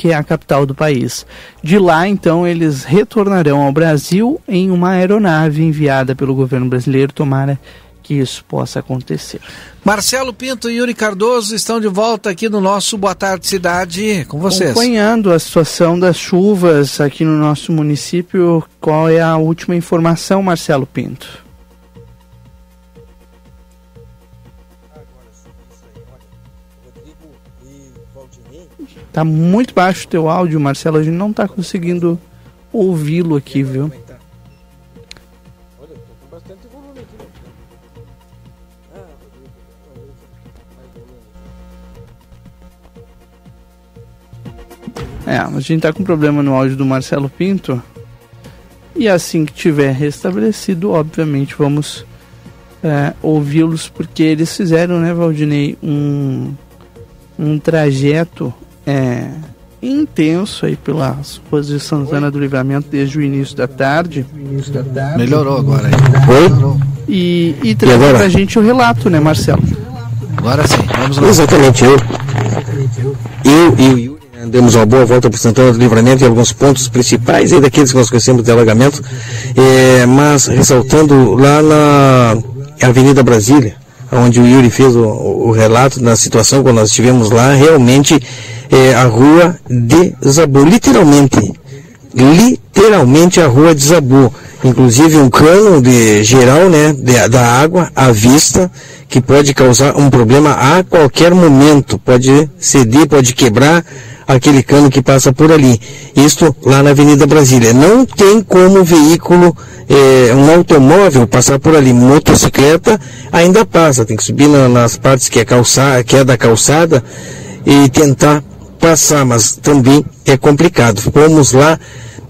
[SPEAKER 1] que é a capital do país. De lá, então, eles retornarão ao Brasil em uma aeronave enviada pelo governo brasileiro. Tomara que isso possa acontecer.
[SPEAKER 2] Marcelo Pinto e Yuri Cardoso estão de volta aqui no nosso Boa Tarde Cidade com vocês.
[SPEAKER 1] Acompanhando a situação das chuvas aqui no nosso município, qual é a última informação, Marcelo Pinto? Tá muito baixo o teu áudio, Marcelo. A gente não tá conseguindo ouvi-lo aqui, viu? É, a gente tá com problema no áudio do Marcelo Pinto. E assim que tiver restabelecido, obviamente vamos é, ouvi-los, porque eles fizeram, né, Valdinei, um, um trajeto é, intenso aí pelas ruas de Santana do Livramento desde o início da tarde.
[SPEAKER 2] Melhorou agora aí.
[SPEAKER 1] Oi? E, e traz pra gente o relato, né, Marcelo?
[SPEAKER 2] Agora sim, vamos lá.
[SPEAKER 31] Exatamente, eu. Eu e o Yuri, né, Demos uma boa volta por Santana do Livramento em alguns pontos principais, aí daqueles que nós conhecemos de alagamento, é, mas ressaltando lá na Avenida Brasília, onde o Yuri fez o, o relato da situação quando nós estivemos lá, realmente é, a rua desabou, literalmente, literalmente a rua desabou. Inclusive um cano de geral, né, de, da água à vista, que pode causar um problema a qualquer momento. Pode ceder, pode quebrar aquele cano que passa por ali. Isto lá na Avenida Brasília. Não tem como veículo, eh, um automóvel passar por ali. Motocicleta ainda passa, tem que subir na, nas partes que é, calça, que é da calçada e tentar passar, mas também é complicado. Fomos lá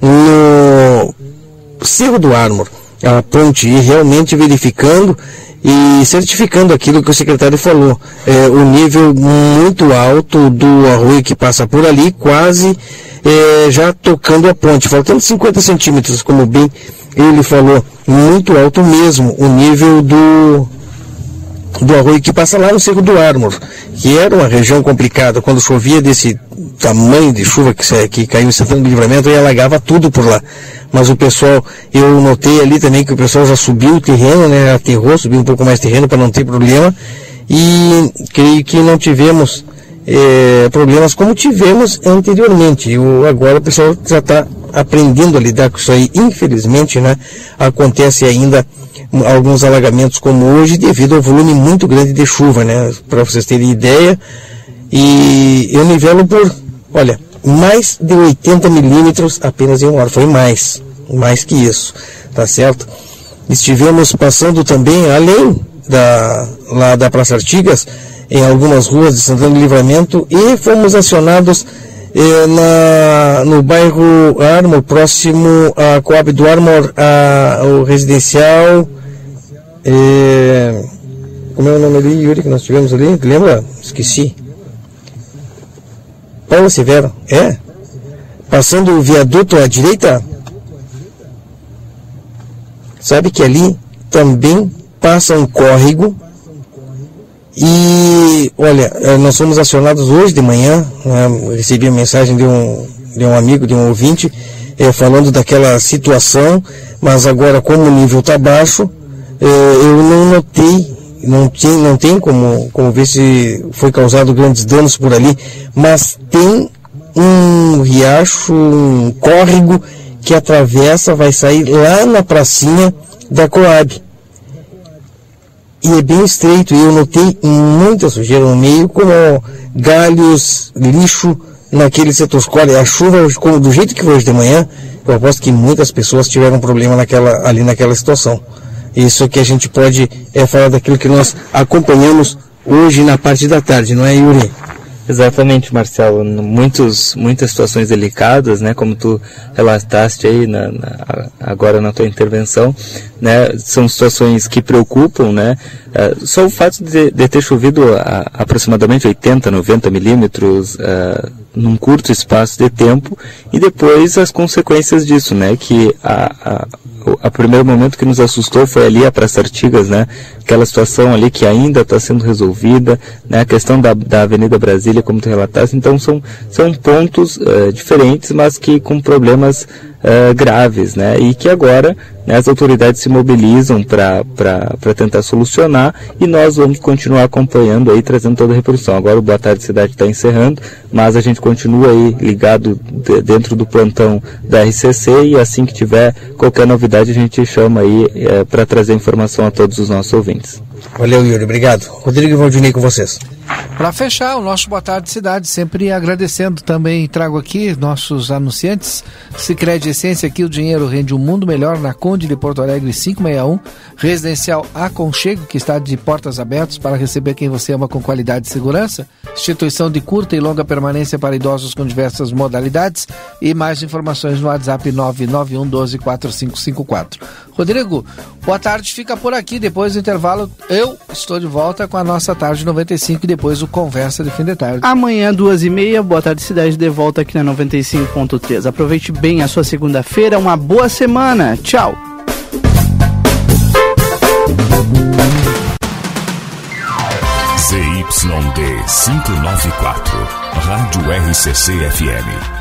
[SPEAKER 31] no Cerro do Ármor, a ponte, e realmente verificando e certificando aquilo que o secretário falou. É, o nível muito alto do arroio que passa por ali, quase é, já tocando a ponte, faltando 50 centímetros, como bem ele falou, muito alto mesmo o nível do, do arroio que passa lá no Cerro do Ármor, que era uma região complicada, quando chovia desse tamanho de chuva que, que caiu em Santana do Livramento e alagava tudo por lá. Mas o pessoal, eu notei ali também que o pessoal já subiu o terreno, né, aterrou, subiu um pouco mais terreno para não ter problema e creio que não tivemos é, problemas como tivemos anteriormente. O, agora o pessoal já está aprendendo a lidar com isso aí. Infelizmente, né, acontece ainda alguns alagamentos como hoje devido ao volume muito grande de chuva, né? Para vocês terem ideia. E eu nivelo por, olha, mais de 80 milímetros apenas em uma hora. Foi mais, mais que isso, tá certo? Estivemos passando também, além da, lá da Praça Artigas, em algumas ruas de Santana do Livramento e fomos acionados eh, na, no bairro Armor, próximo à Coab do Armor, a, o residencial. Eh, como é o nome ali, Yuri, que nós tivemos ali? Lembra? Esqueci. Paulo Severo, é? Passando o viaduto à direita? Sabe que ali também passa um córrego e olha, eh, nós fomos acionados hoje de manhã, né, recebi a mensagem de um, de um amigo, de um ouvinte, é, falando daquela situação, mas agora como o nível está baixo, é, eu não notei, não tem, não tem como, como ver se foi causado grandes danos por ali, mas tem um riacho, um córrego que atravessa, vai sair lá na pracinha da Coab e é bem estreito. E eu notei muita sujeira no meio, como galhos, lixo naquele setor. Olha, a chuva, como, do jeito que foi hoje de manhã, eu aposto que muitas pessoas tiveram problema naquela, ali naquela situação. Isso que a gente pode é, falar daquilo que nós acompanhamos hoje na parte da tarde, não é, Yuri?
[SPEAKER 24] Exatamente, Marcelo. Muitos, muitas situações delicadas, né? Como tu relataste aí na, na, agora na tua intervenção, né? São situações que preocupam, né? Uh, só o fato de, de ter chovido a, aproximadamente 80, 90 milímetros uh, num curto espaço de tempo e depois as consequências disso, né? Que a, a o primeiro momento que nos assustou foi ali a Praça Artigas, né? Aquela situação ali que ainda está sendo resolvida, né? A questão da, da Avenida Brasília, como tu relataste. Então são, são pontos uh, diferentes, mas que com problemas uh, graves, né? E que agora né, as autoridades se mobilizam para tentar solucionar e nós vamos continuar acompanhando aí, trazendo toda a reprodução. Agora o Boa Tarde Cidade está encerrando, mas a gente continua aí ligado de, dentro do plantão da RCC e assim que tiver qualquer novidade a gente chama aí é, para trazer informação a todos os nossos ouvintes.
[SPEAKER 31] Valeu, Yuri. Obrigado. Rodrigo e Valdinei com vocês.
[SPEAKER 2] Para fechar o nosso Boa Tarde Cidade, sempre agradecendo também, trago aqui nossos anunciantes. Sicredi Essência, aqui o dinheiro rende um mundo melhor na Conde de Porto Alegre 561. Residencial Aconchego, que está de portas abertas para receber quem você ama com qualidade e segurança. Instituição de curta e longa permanência para idosos com diversas modalidades. E mais informações no WhatsApp 991 12 4554. Rodrigo, boa tarde, fica por aqui. Depois do intervalo, eu estou de volta com a nossa tarde 95 e depois o Conversa de Fim de Tarde.
[SPEAKER 1] Amanhã, duas e meia, boa tarde, cidade, de volta aqui na 95.3. Aproveite bem a sua segunda-feira, uma boa semana. Tchau.
[SPEAKER 32] ZYD
[SPEAKER 19] 594, Rádio RCC FM,